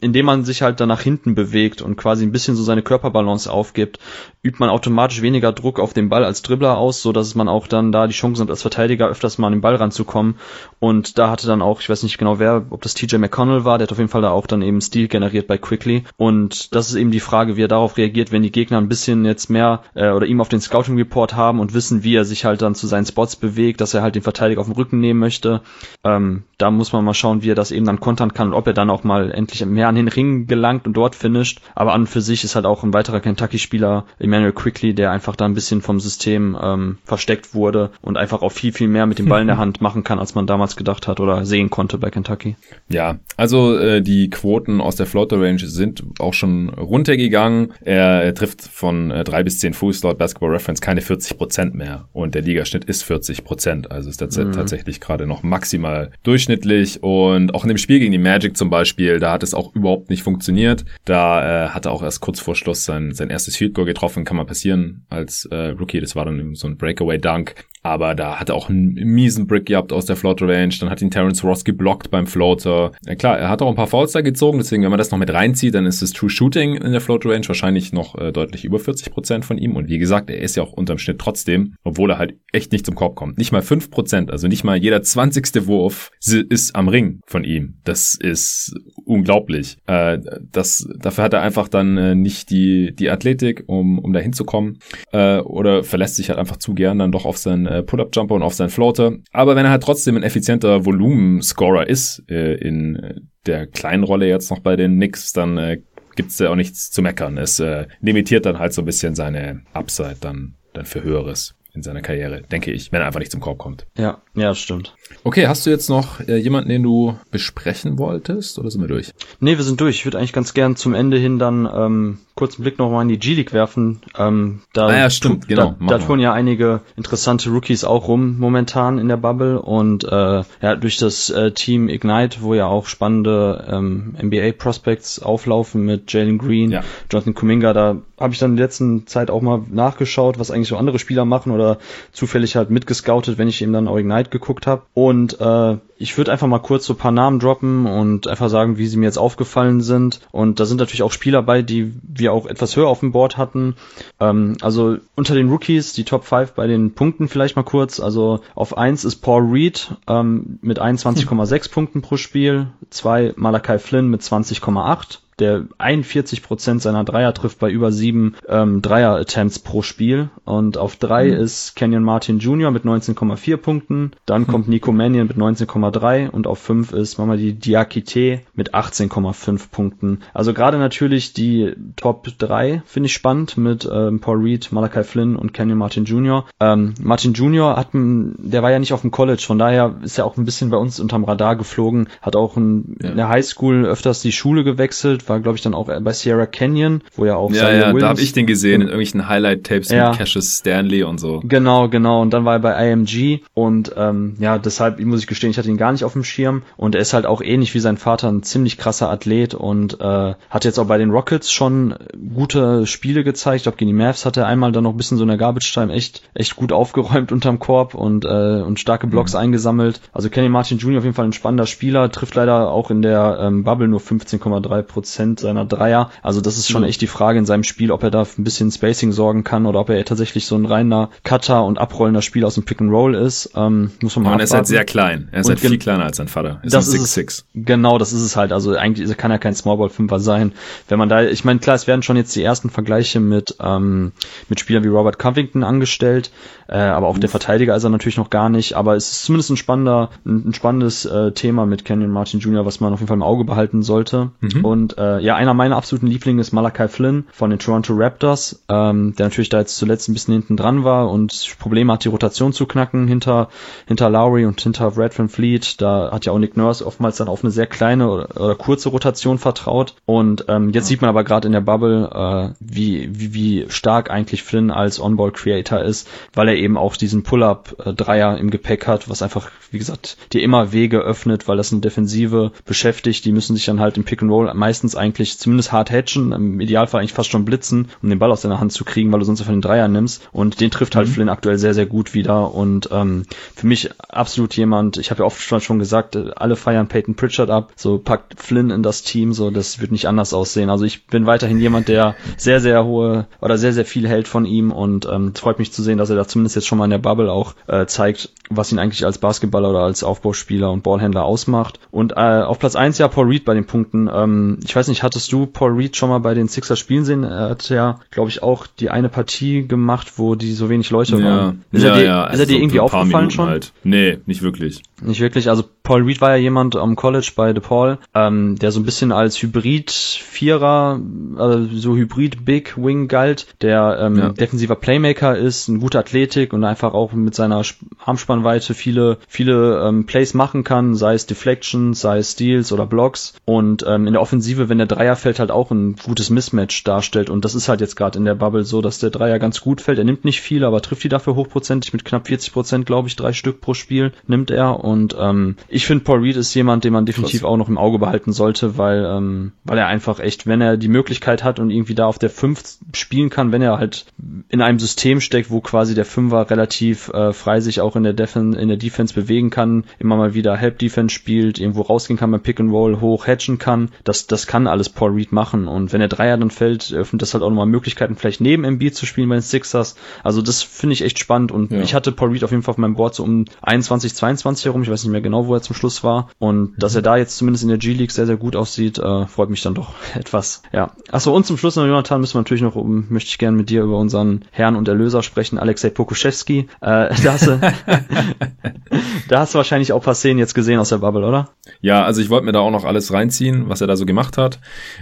B: indem man sich halt dann nach hinten bewegt und quasi ein bisschen so seine Körperbalance aufgibt, übt man automatisch weniger Druck auf den Ball als Dribbler aus, so dass man auch dann da die Chance hat, als Verteidiger öfters mal an den Ball ranzukommen. Und da hatte dann auch, ich weiß nicht genau wer, ob das TJ McConnell war, der hat auf jeden Fall da auch dann eben Stil generiert bei Quickly. Und das ist eben die Frage, wie er darauf reagiert, wenn die Gegner ein bisschen jetzt mehr äh, oder ihm auf den Scouting Report haben und wissen, wie er sich halt dann zu seinen Spots bewegt, dass er halt den Verteidiger auf den Rücken nehmen möchte. Ähm, da muss man mal schauen, wie er das eben dann kontern kann und ob er dann auch mal endlich mehr an den Ring gelangt und dort finisht. Aber an und für sich ist halt auch ein weiterer Kentucky-Spieler, Emmanuel Quickly, der einfach da ein bisschen vom System ähm, versteckt wurde und einfach auch viel, viel mehr mit dem Ball in der Hand machen kann, als man damals gedacht hat oder sehen konnte bei Kentucky.
A: Ja, also äh, die Quoten aus der Floater Range sind auch schon runtergegangen. Er, er trifft von äh, drei bis zehn Fuß laut Basketball Reference keine 40 Prozent mehr und der Ligaschnitt ist 40 Prozent. Also ist mhm. tatsächlich gerade noch maximal durchschnittlich und auch in dem Spiel gegen die Magic zum Beispiel, da hat es auch überhaupt nicht funktioniert. Da äh, hat er auch erst kurz vor Schluss sein, sein erstes Field Goal getroffen, kann mal passieren als äh, Rookie. Das war dann so ein Breakaway-Dunk. Aber da hat er auch einen miesen Brick gehabt aus der Floater Range. Dann hat ihn Terrence Ross geblockt beim Floater. Ja, klar, er hat auch ein paar Fouls da gezogen. Deswegen, wenn man das noch mit reinzieht, dann ist das True Shooting in der Floater Range wahrscheinlich noch äh, deutlich über 40 Prozent von ihm. Und wie gesagt, er ist ja auch unterm Schnitt trotzdem, obwohl er halt echt nicht zum Korb kommt. Nicht mal fünf Prozent, also nicht mal jeder zwanzigste Wurf ist am Ring von ihm. Das ist unglaublich. Äh, das, dafür hat er einfach dann äh, nicht die, die Athletik, um, um da hinzukommen. Äh, oder verlässt sich halt einfach zu gern dann doch auf seinen äh, Pull-Up-Jumper und auf seinen Floater. Aber wenn er halt trotzdem ein effizienter Volumenscorer ist, äh, in der kleinen Rolle jetzt noch bei den Knicks, dann äh, gibt's da auch nichts zu meckern. Es äh, limitiert dann halt so ein bisschen seine Upside dann, dann für Höheres in seiner Karriere, denke ich, wenn er einfach nicht zum Korb kommt.
B: Ja, ja, stimmt.
A: Okay, hast du jetzt noch äh, jemanden, den du besprechen wolltest oder sind wir durch?
B: Nee, wir sind durch. Ich würde eigentlich ganz gern zum Ende hin dann ähm, kurzen Blick nochmal in die G-League werfen. Ähm, da, ah ja, stimmt, genau. Da, da tun ja einige interessante Rookies auch rum momentan in der Bubble und äh, ja, durch das äh, Team Ignite, wo ja auch spannende ähm, NBA-Prospects auflaufen mit Jalen Green, ja. Jonathan Kuminga, da habe ich dann in der letzten Zeit auch mal nachgeschaut, was eigentlich so andere Spieler machen oder zufällig halt mitgescoutet, wenn ich eben dann auch Ignite geguckt habe. Und äh, ich würde einfach mal kurz so paar Namen droppen und einfach sagen, wie sie mir jetzt aufgefallen sind. Und da sind natürlich auch Spieler bei, die wir auch etwas höher auf dem Board hatten. Ähm, also unter den Rookies, die Top 5 bei den Punkten vielleicht mal kurz. Also auf 1 ist Paul Reed ähm, mit 21,6 hm. Punkten pro Spiel. 2 Malachi Flynn mit 20,8 der 41 Prozent seiner Dreier trifft bei über sieben ähm, Dreier-Attempts pro Spiel. Und auf drei mhm. ist Kenyon Martin Jr. mit 19,4 Punkten. Dann mhm. kommt Nico Mannion mit 19,3 und auf fünf ist Mamadi Diakite mit 18,5 Punkten. Also gerade natürlich die Top 3 finde ich spannend mit ähm, Paul Reed, Malachi Flynn und Kenyon Martin Jr. Ähm, Martin Jr. hat, der war ja nicht auf dem College, von daher ist er auch ein bisschen bei uns unterm Radar geflogen, hat auch in, ja. in der Highschool öfters die Schule gewechselt, war glaube ich dann auch bei Sierra Canyon, wo ja auch
A: Ja, ja, Williams da habe ich den gesehen in irgendwelchen Highlight-Tapes ja. mit Cassius Stanley und so.
B: Genau, genau. Und dann war er bei IMG und ähm, ja, deshalb muss ich gestehen, ich hatte ihn gar nicht auf dem Schirm und er ist halt auch ähnlich wie sein Vater ein ziemlich krasser Athlet und äh, hat jetzt auch bei den Rockets schon gute Spiele gezeigt. Ich glaube, gegen die Mavs hat er einmal dann noch ein bisschen so in der Garbage Time echt, echt gut aufgeräumt unterm Korb und, äh, und starke Blocks mhm. eingesammelt. Also Kenny Martin Jr. auf jeden Fall ein spannender Spieler, trifft leider auch in der ähm, Bubble nur 15,3 Prozent seiner Dreier. Also das ist schon mhm. echt die Frage in seinem Spiel, ob er da ein bisschen Spacing sorgen kann oder ob er tatsächlich so ein reiner Cutter und abrollender Spieler aus dem Pick and Roll ist. Ähm,
A: muss man mal Und er ist halt sehr klein. Er ist und halt viel kleiner als sein Vater.
B: Ist das ist 6'6. Genau, das ist es halt. Also eigentlich kann er kein Smallball-Fünfer sein. Wenn man da, ich meine, klar, es werden schon jetzt die ersten Vergleiche mit, ähm, mit Spielern wie Robert Covington angestellt, äh, aber auch der Verteidiger ist er natürlich noch gar nicht. Aber es ist zumindest ein spannender, ein, ein spannendes äh, Thema mit Kenyon Martin Jr., was man auf jeden Fall im Auge behalten sollte. Mhm. Und äh, ja, einer meiner absoluten Lieblinge ist Malachi Flynn von den Toronto Raptors, ähm, der natürlich da jetzt zuletzt ein bisschen hinten dran war und Probleme hat, die Rotation zu knacken hinter, hinter Lowry und hinter Red Van Fleet. Da hat ja auch Nick Nurse oftmals dann auf eine sehr kleine oder, oder kurze Rotation vertraut. Und ähm, jetzt ja. sieht man aber gerade in der Bubble, äh, wie, wie, wie stark eigentlich Flynn als On-Ball-Creator ist, weil er eben auch diesen Pull-Up-Dreier im Gepäck hat, was einfach, wie gesagt, dir immer Wege öffnet, weil das eine Defensive beschäftigt. Die müssen sich dann halt im Pick and Roll meistens eigentlich zumindest hart hatchen, im Idealfall eigentlich fast schon blitzen, um den Ball aus deiner Hand zu kriegen, weil du sonst einfach den Dreier nimmst. Und den trifft halt mhm. Flynn aktuell sehr, sehr gut wieder. Und ähm, für mich absolut jemand, ich habe ja oft schon gesagt, alle feiern Peyton Pritchard ab, so packt Flynn in das Team, so das wird nicht anders aussehen. Also ich bin weiterhin jemand, der sehr, sehr hohe oder sehr, sehr viel hält von ihm und ähm, freut mich zu sehen, dass er da zumindest jetzt schon mal in der Bubble auch äh, zeigt, was ihn eigentlich als Basketballer oder als Aufbauspieler und Ballhändler ausmacht. Und äh, auf Platz eins ja Paul Reed bei den Punkten. Ähm, ich weiß nicht, hattest du Paul Reed schon mal bei den Sixers spielen sehen? Er hat ja, glaube ich, auch die eine Partie gemacht, wo die so wenig Leute
A: ja.
B: waren.
A: Ist ja,
B: er dir,
A: ja.
B: Ist er also dir irgendwie aufgefallen Minuten schon?
A: Halt. Nee, nicht wirklich.
B: Nicht wirklich. Also Paul Reed war ja jemand am College bei DePaul, ähm, der so ein bisschen als Hybrid-Vierer, also so Hybrid-Big Wing galt, der ähm, ja. defensiver Playmaker ist, eine gute Athletik und einfach auch mit seiner Armspannweite viele, viele ähm, Plays machen kann, sei es Deflections, sei es Steals oder Blocks. Und ähm, in der Offensive, wenn der Dreier fällt, halt auch ein gutes Mismatch darstellt. Und das ist halt jetzt gerade in der Bubble so, dass der Dreier ganz gut fällt. Er nimmt nicht viel, aber trifft die dafür hochprozentig mit knapp 40 Prozent, glaube ich, drei Stück pro Spiel nimmt er. Und ähm, ich finde, Paul Reed ist jemand, den man definitiv Krass. auch noch im Auge behalten sollte, weil, ähm, weil er einfach echt, wenn er die Möglichkeit hat und irgendwie da auf der 5 spielen kann, wenn er halt in einem System steckt, wo quasi der Fünfer relativ äh, frei sich auch in der, Defen in der Defense bewegen kann, immer mal wieder Help Defense spielt, irgendwo rausgehen kann beim Pick and Roll, hoch hatchen kann, das, das kann alles Paul Reed machen. Und wenn der Dreier dann fällt, öffnet das halt auch nochmal Möglichkeiten, vielleicht neben MB zu spielen bei den Sixers. Also das finde ich echt spannend und ja. ich hatte Paul Reed auf jeden Fall auf meinem Board so um 21, 22 herum, ich weiß nicht mehr genau, wo er zum Schluss war. Und dass er da jetzt zumindest in der G-League sehr, sehr gut aussieht, äh, freut mich dann doch etwas. Ja. Achso, und zum Schluss noch, Jonathan, müssen wir natürlich noch, um, möchte ich gerne mit dir über unseren Herrn und Erlöser sprechen, Alexei Pokuschewski. Äh, da, hast du, da hast du wahrscheinlich auch ein paar Szenen jetzt gesehen aus der Bubble, oder?
A: Ja, also ich wollte mir da auch noch alles reinziehen, was er da so gemacht hat,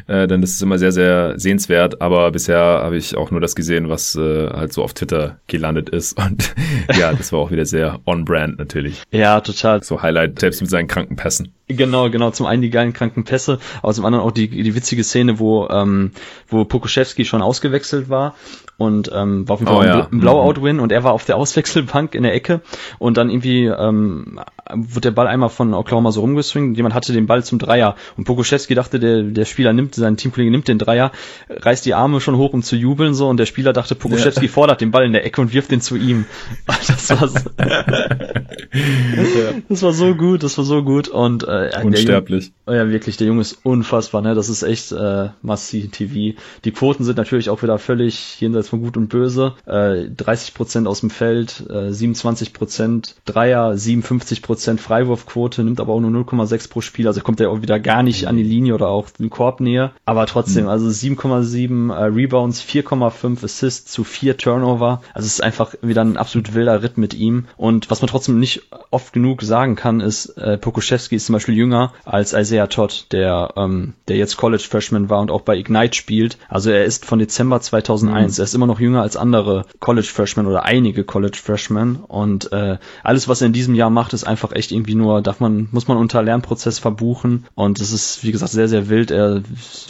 A: äh, denn das ist immer sehr, sehr sehenswert, aber bisher habe ich auch nur das gesehen, was äh, halt so auf Twitter gelandet ist und ja, das war auch wieder sehr on-brand natürlich.
B: Ja, total.
A: So Highlight, selbst mit seinen kranken Pässen.
B: Genau, genau. Zum einen die geilen kranken Pässe, aber zum anderen auch die, die witzige Szene, wo, ähm, wo Pokuschewski schon ausgewechselt war und ähm, war auf jeden Fall oh, ein, ja. ein Blowout-Win und er war auf der Auswechselbank in der Ecke und dann irgendwie ähm, wurde der Ball einmal von Oklahoma so rumgeswingt jemand hatte den Ball zum Dreier und Pokuschewski dachte, der, der Spieler nimmt, sein Teamkollege nimmt den Dreier, reißt die Arme schon hoch, um zu jubeln so und der Spieler dachte, Pokuschewski ja. fordert den Ball in der Ecke und wirft den zu ihm. Das war so, das war so gut, das war so gut und äh,
A: Unsterblich.
B: Junge, ja, wirklich, der Junge ist unfassbar, ne? Das ist echt äh, massiv TV. Die Quoten sind natürlich auch wieder völlig jenseits von Gut und Böse. Äh, 30% aus dem Feld, äh, 27% Dreier, 57% Freiwurfquote, nimmt aber auch nur 0,6 pro Spiel. Also kommt er auch wieder gar nicht an die Linie oder auch den Korbnähe. Aber trotzdem, mhm. also 7,7 äh, Rebounds, 4,5 Assists zu 4 Turnover. Also es ist einfach wieder ein absolut wilder Ritt mit ihm. Und was man trotzdem nicht oft genug sagen kann, ist, äh, Pokuschewski ist zum Beispiel Beispiel jünger als Isaiah Todd, der, ähm, der jetzt College Freshman war und auch bei Ignite spielt. Also er ist von Dezember 2001. Mhm. Er ist immer noch jünger als andere College Freshmen oder einige College Freshmen. Und äh, alles, was er in diesem Jahr macht, ist einfach echt irgendwie nur, darf man, muss man unter Lernprozess verbuchen. Und es ist, wie gesagt, sehr, sehr wild. Er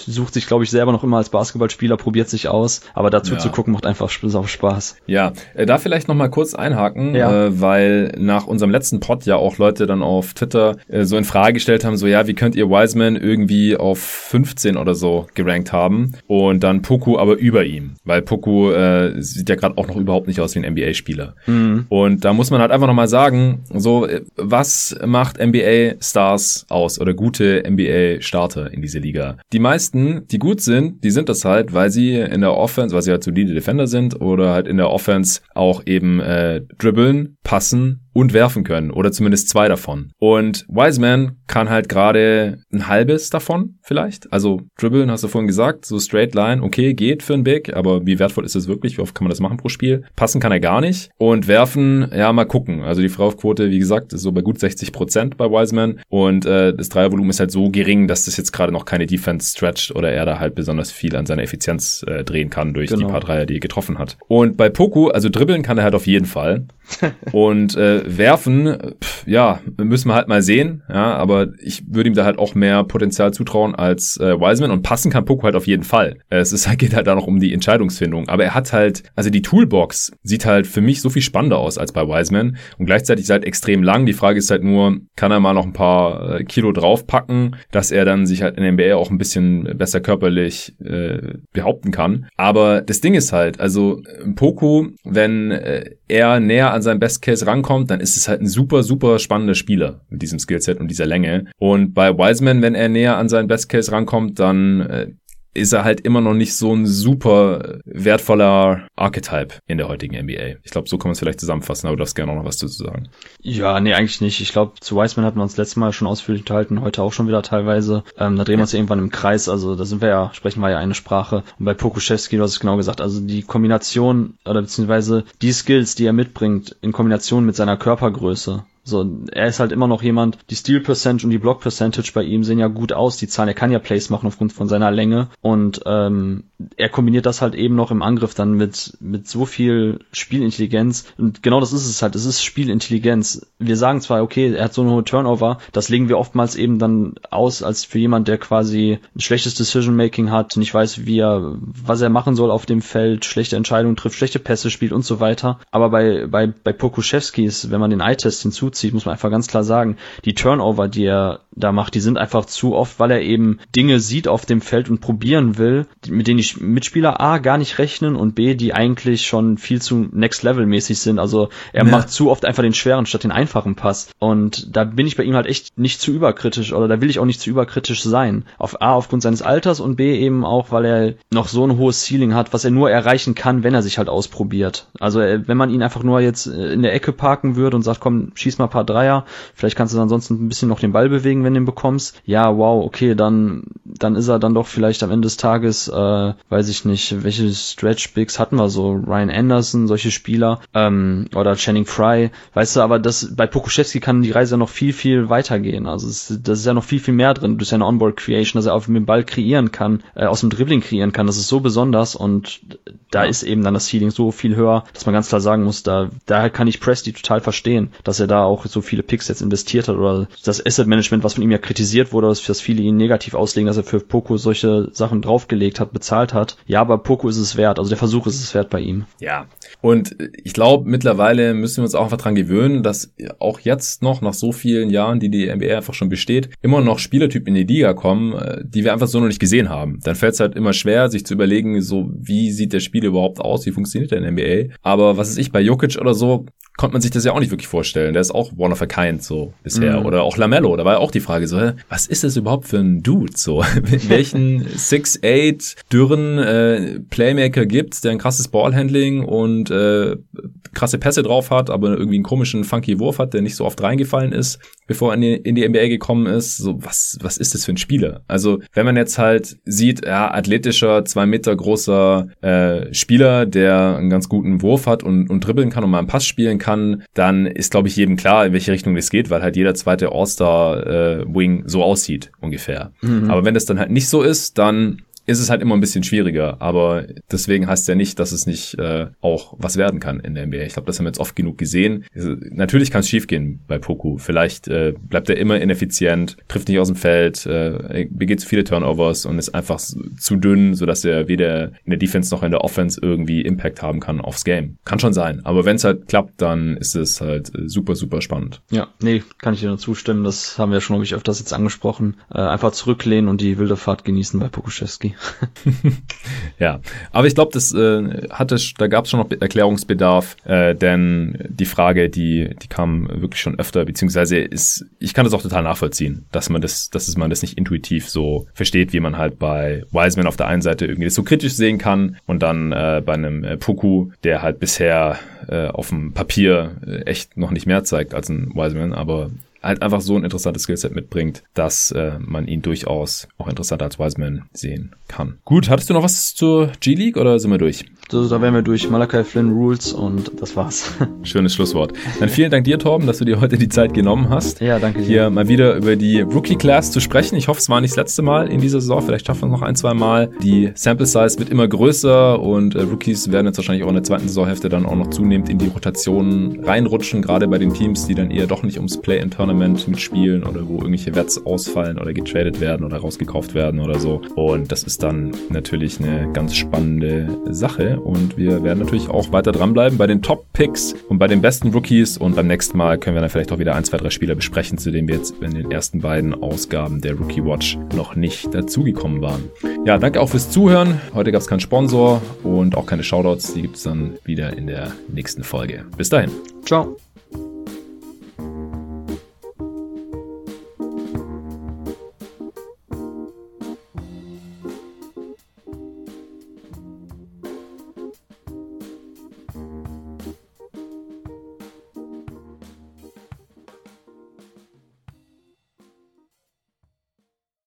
B: sucht sich, glaube ich, selber noch immer als Basketballspieler, probiert sich aus. Aber dazu ja. zu gucken, macht einfach Spaß.
A: Ja, äh, da vielleicht noch mal kurz einhaken, ja. äh, weil nach unserem letzten Pod ja auch Leute dann auf Twitter äh, so in Frage gestellt haben, so ja, wie könnt ihr Wiseman irgendwie auf 15 oder so gerankt haben und dann Poku aber über ihm, weil Poku äh, sieht ja gerade auch noch überhaupt nicht aus wie ein NBA-Spieler. Mhm. Und da muss man halt einfach nochmal sagen, so äh, was macht NBA-Stars aus oder gute NBA-Starter in dieser Liga? Die meisten, die gut sind, die sind das halt, weil sie in der Offense, weil sie halt solide Defender sind oder halt in der Offense auch eben äh, dribbeln, passen und werfen können oder zumindest zwei davon. Und Wiseman kann halt gerade ein halbes davon vielleicht. Also dribbeln hast du vorhin gesagt, so straight line, okay, geht für ein Big, aber wie wertvoll ist es wirklich? Wie oft kann man das machen pro Spiel? Passen kann er gar nicht. Und werfen, ja, mal gucken. Also die Freiwurfquote, wie gesagt, ist so bei gut 60 Prozent bei Wiseman und äh, das Dreiervolumen ist halt so gering, dass das jetzt gerade noch keine Defense stretcht oder er da halt besonders viel an seiner Effizienz äh, drehen kann durch genau. die paar Dreier, die er getroffen hat. Und bei Poku, also dribbeln kann er halt auf jeden Fall. und äh, werfen, pff, ja, müssen wir halt mal sehen. Ja, aber ich würde ihm da halt auch mehr Potenzial zutrauen als äh, Wiseman und passen kann Poco halt auf jeden Fall. Äh, es ist halt, geht halt da noch um die Entscheidungsfindung. Aber er hat halt, also die Toolbox sieht halt für mich so viel spannender aus als bei Wiseman und gleichzeitig ist halt extrem lang. Die Frage ist halt nur, kann er mal noch ein paar äh, Kilo draufpacken, dass er dann sich halt in der NBA auch ein bisschen besser körperlich äh, behaupten kann. Aber das Ding ist halt, also Poco, wenn äh, er näher an seinem Best Case rankommt, dann ist es halt ein super, super spannender Spieler mit diesem Skillset und dieser Länge. Und bei Wiseman, wenn er näher an seinen Best Case rankommt, dann äh, ist er halt immer noch nicht so ein super wertvoller Archetype in der heutigen NBA. Ich glaube, so kann man es vielleicht zusammenfassen, aber du darfst gerne auch noch was dazu sagen.
B: Ja, nee, eigentlich nicht. Ich glaube, zu Wiseman hatten wir uns letztes Mal schon ausführlich unterhalten, heute auch schon wieder teilweise. Ähm, da drehen wir uns ja irgendwann im Kreis, also da sind wir ja, sprechen wir ja eine Sprache. Und bei Pokuschewski, du hast es genau gesagt, also die Kombination oder beziehungsweise die Skills, die er mitbringt, in Kombination mit seiner Körpergröße, so, er ist halt immer noch jemand, die Steal Percentage und die Block Percentage bei ihm sehen ja gut aus, die Zahlen, er kann ja Plays machen aufgrund von seiner Länge. Und ähm, er kombiniert das halt eben noch im Angriff dann mit, mit so viel Spielintelligenz. Und genau das ist es halt, es ist Spielintelligenz. Wir sagen zwar, okay, er hat so eine hohe Turnover, das legen wir oftmals eben dann aus als für jemand, der quasi ein schlechtes Decision Making hat, nicht weiß, wie er, was er machen soll auf dem Feld, schlechte Entscheidungen trifft, schlechte Pässe spielt und so weiter. Aber bei, bei, bei Pokuschewski ist, wenn man den Eye-Test hinzu zuzieht, muss man einfach ganz klar sagen, die Turnover, die er da macht, die sind einfach zu oft, weil er eben Dinge sieht auf dem Feld und probieren will, mit denen die Mitspieler A gar nicht rechnen und B, die eigentlich schon viel zu Next Level mäßig sind. Also er ja. macht zu oft einfach den schweren statt den einfachen Pass. Und da bin ich bei ihm halt echt nicht zu überkritisch oder da will ich auch nicht zu überkritisch sein. Auf A aufgrund seines Alters und B eben auch, weil er noch so ein hohes Ceiling hat, was er nur erreichen kann, wenn er sich halt ausprobiert. Also äh, wenn man ihn einfach nur jetzt äh, in der Ecke parken würde und sagt, komm, schieß mal paar Dreier, vielleicht kannst du dann ansonsten ein bisschen noch den Ball bewegen, wenn du ihn bekommst. Ja, wow, okay, dann, dann ist er dann doch vielleicht am Ende des Tages, äh, weiß ich nicht, welche Stretch Bigs hatten wir so, Ryan Anderson, solche Spieler, ähm, oder Channing Fry, weißt du, aber das, bei Pokuschewski kann die Reise noch viel, viel weitergehen. Also es, das ist ja noch viel, viel mehr drin durch seine Onboard Creation, dass er auf dem Ball kreieren kann, äh, aus dem Dribbling kreieren kann. Das ist so besonders und da ist eben dann das Ceiling so viel höher, dass man ganz klar sagen muss, da, daher kann ich Presti total verstehen, dass er da auch so viele Picks jetzt investiert hat oder das Asset Management, was von ihm ja kritisiert wurde, dass viele ihn negativ auslegen, dass er für Poco solche Sachen draufgelegt hat, bezahlt hat. Ja, aber Poco ist es wert, also der Versuch ist es wert bei ihm.
A: Ja, und ich glaube, mittlerweile müssen wir uns auch einfach dran gewöhnen, dass auch jetzt noch nach so vielen Jahren, die die NBA einfach schon besteht, immer noch Spielertypen in die Liga kommen, äh, die wir einfach so noch nicht gesehen haben. Dann fällt es halt immer schwer, sich zu überlegen, so wie sieht der Spiel überhaupt aus, wie funktioniert der in der NBA. Aber was ist ich bei Jokic oder so, konnte man sich das ja auch nicht wirklich vorstellen. Der ist auch one of a kind so bisher. Mm. Oder auch Lamello, da war ja auch die Frage so, was ist das überhaupt für ein Dude so? Welchen 6'8 dürren äh, Playmaker gibt's, der ein krasses Ballhandling und äh, krasse Pässe drauf hat, aber irgendwie einen komischen, funky Wurf hat, der nicht so oft reingefallen ist, bevor er in die, in die NBA gekommen ist. So, was, was ist das für ein Spieler? Also, wenn man jetzt halt sieht, ja, athletischer, zwei Meter großer äh, Spieler, der einen ganz guten Wurf hat und, und dribbeln kann und mal einen Pass spielen kann, dann ist, glaube ich, jedem klar, in welche Richtung das geht, weil halt jeder zweite All-Star-Wing äh, so aussieht, ungefähr. Mhm. Aber wenn das dann halt nicht so ist, dann ist es halt immer ein bisschen schwieriger. Aber deswegen heißt ja nicht, dass es nicht äh, auch was werden kann in der NBA. Ich glaube, das haben wir jetzt oft genug gesehen. Also, natürlich kann es schiefgehen bei Poku. Vielleicht äh, bleibt er immer ineffizient, trifft nicht aus dem Feld, äh, begeht zu viele Turnovers und ist einfach zu dünn, sodass er weder in der Defense noch in der Offense irgendwie Impact haben kann aufs Game. Kann schon sein. Aber wenn es halt klappt, dann ist es halt äh, super, super spannend.
B: Ja, nee, kann ich dir nur zustimmen. Das haben wir schon, glaube ich, öfters jetzt angesprochen. Äh, einfach zurücklehnen und die wilde Fahrt genießen bei Pokuschewski.
A: ja, aber ich glaube, das äh, hatte, da gab es schon noch Erklärungsbedarf, äh, denn die Frage, die die kam wirklich schon öfter, beziehungsweise ist, ich kann das auch total nachvollziehen, dass man das, dass man das nicht intuitiv so versteht, wie man halt bei Wiseman auf der einen Seite irgendwie das so kritisch sehen kann und dann äh, bei einem äh, Puku, der halt bisher äh, auf dem Papier äh, echt noch nicht mehr zeigt als ein Wiseman, aber halt einfach so ein interessantes Skillset mitbringt, dass äh, man ihn durchaus auch interessanter als Wiseman sehen kann. Gut, hattest du noch was zur G-League oder sind wir durch?
B: So, da wären wir durch Malachi Flynn Rules und das war's.
A: Schönes Schlusswort. Dann vielen Dank dir, Torben, dass du dir heute die Zeit genommen hast.
B: Ja, danke
A: dir. Hier mal wieder über die Rookie Class zu sprechen. Ich hoffe, es war nicht das letzte Mal in dieser Saison. Vielleicht schaffen wir es noch ein, zwei Mal. Die Sample Size wird immer größer und äh, Rookies werden jetzt wahrscheinlich auch in der zweiten Saisonhälfte dann auch noch zunehmend in die Rotation reinrutschen, gerade bei den Teams, die dann eher doch nicht ums Play-in-Tournament mitspielen oder wo irgendwelche Wets ausfallen oder getradet werden oder rausgekauft werden oder so. Und das ist dann natürlich eine ganz spannende Sache und wir werden natürlich auch weiter dranbleiben bei den Top-Picks und bei den besten Rookies und beim nächsten Mal können wir dann vielleicht auch wieder ein, zwei, drei Spieler besprechen, zu denen wir jetzt in den ersten beiden Ausgaben der Rookie Watch noch nicht dazugekommen waren. Ja, danke auch fürs Zuhören. Heute gab es keinen Sponsor und auch keine Shoutouts. Die gibt es dann wieder in der nächsten Folge. Bis dahin.
B: Ciao.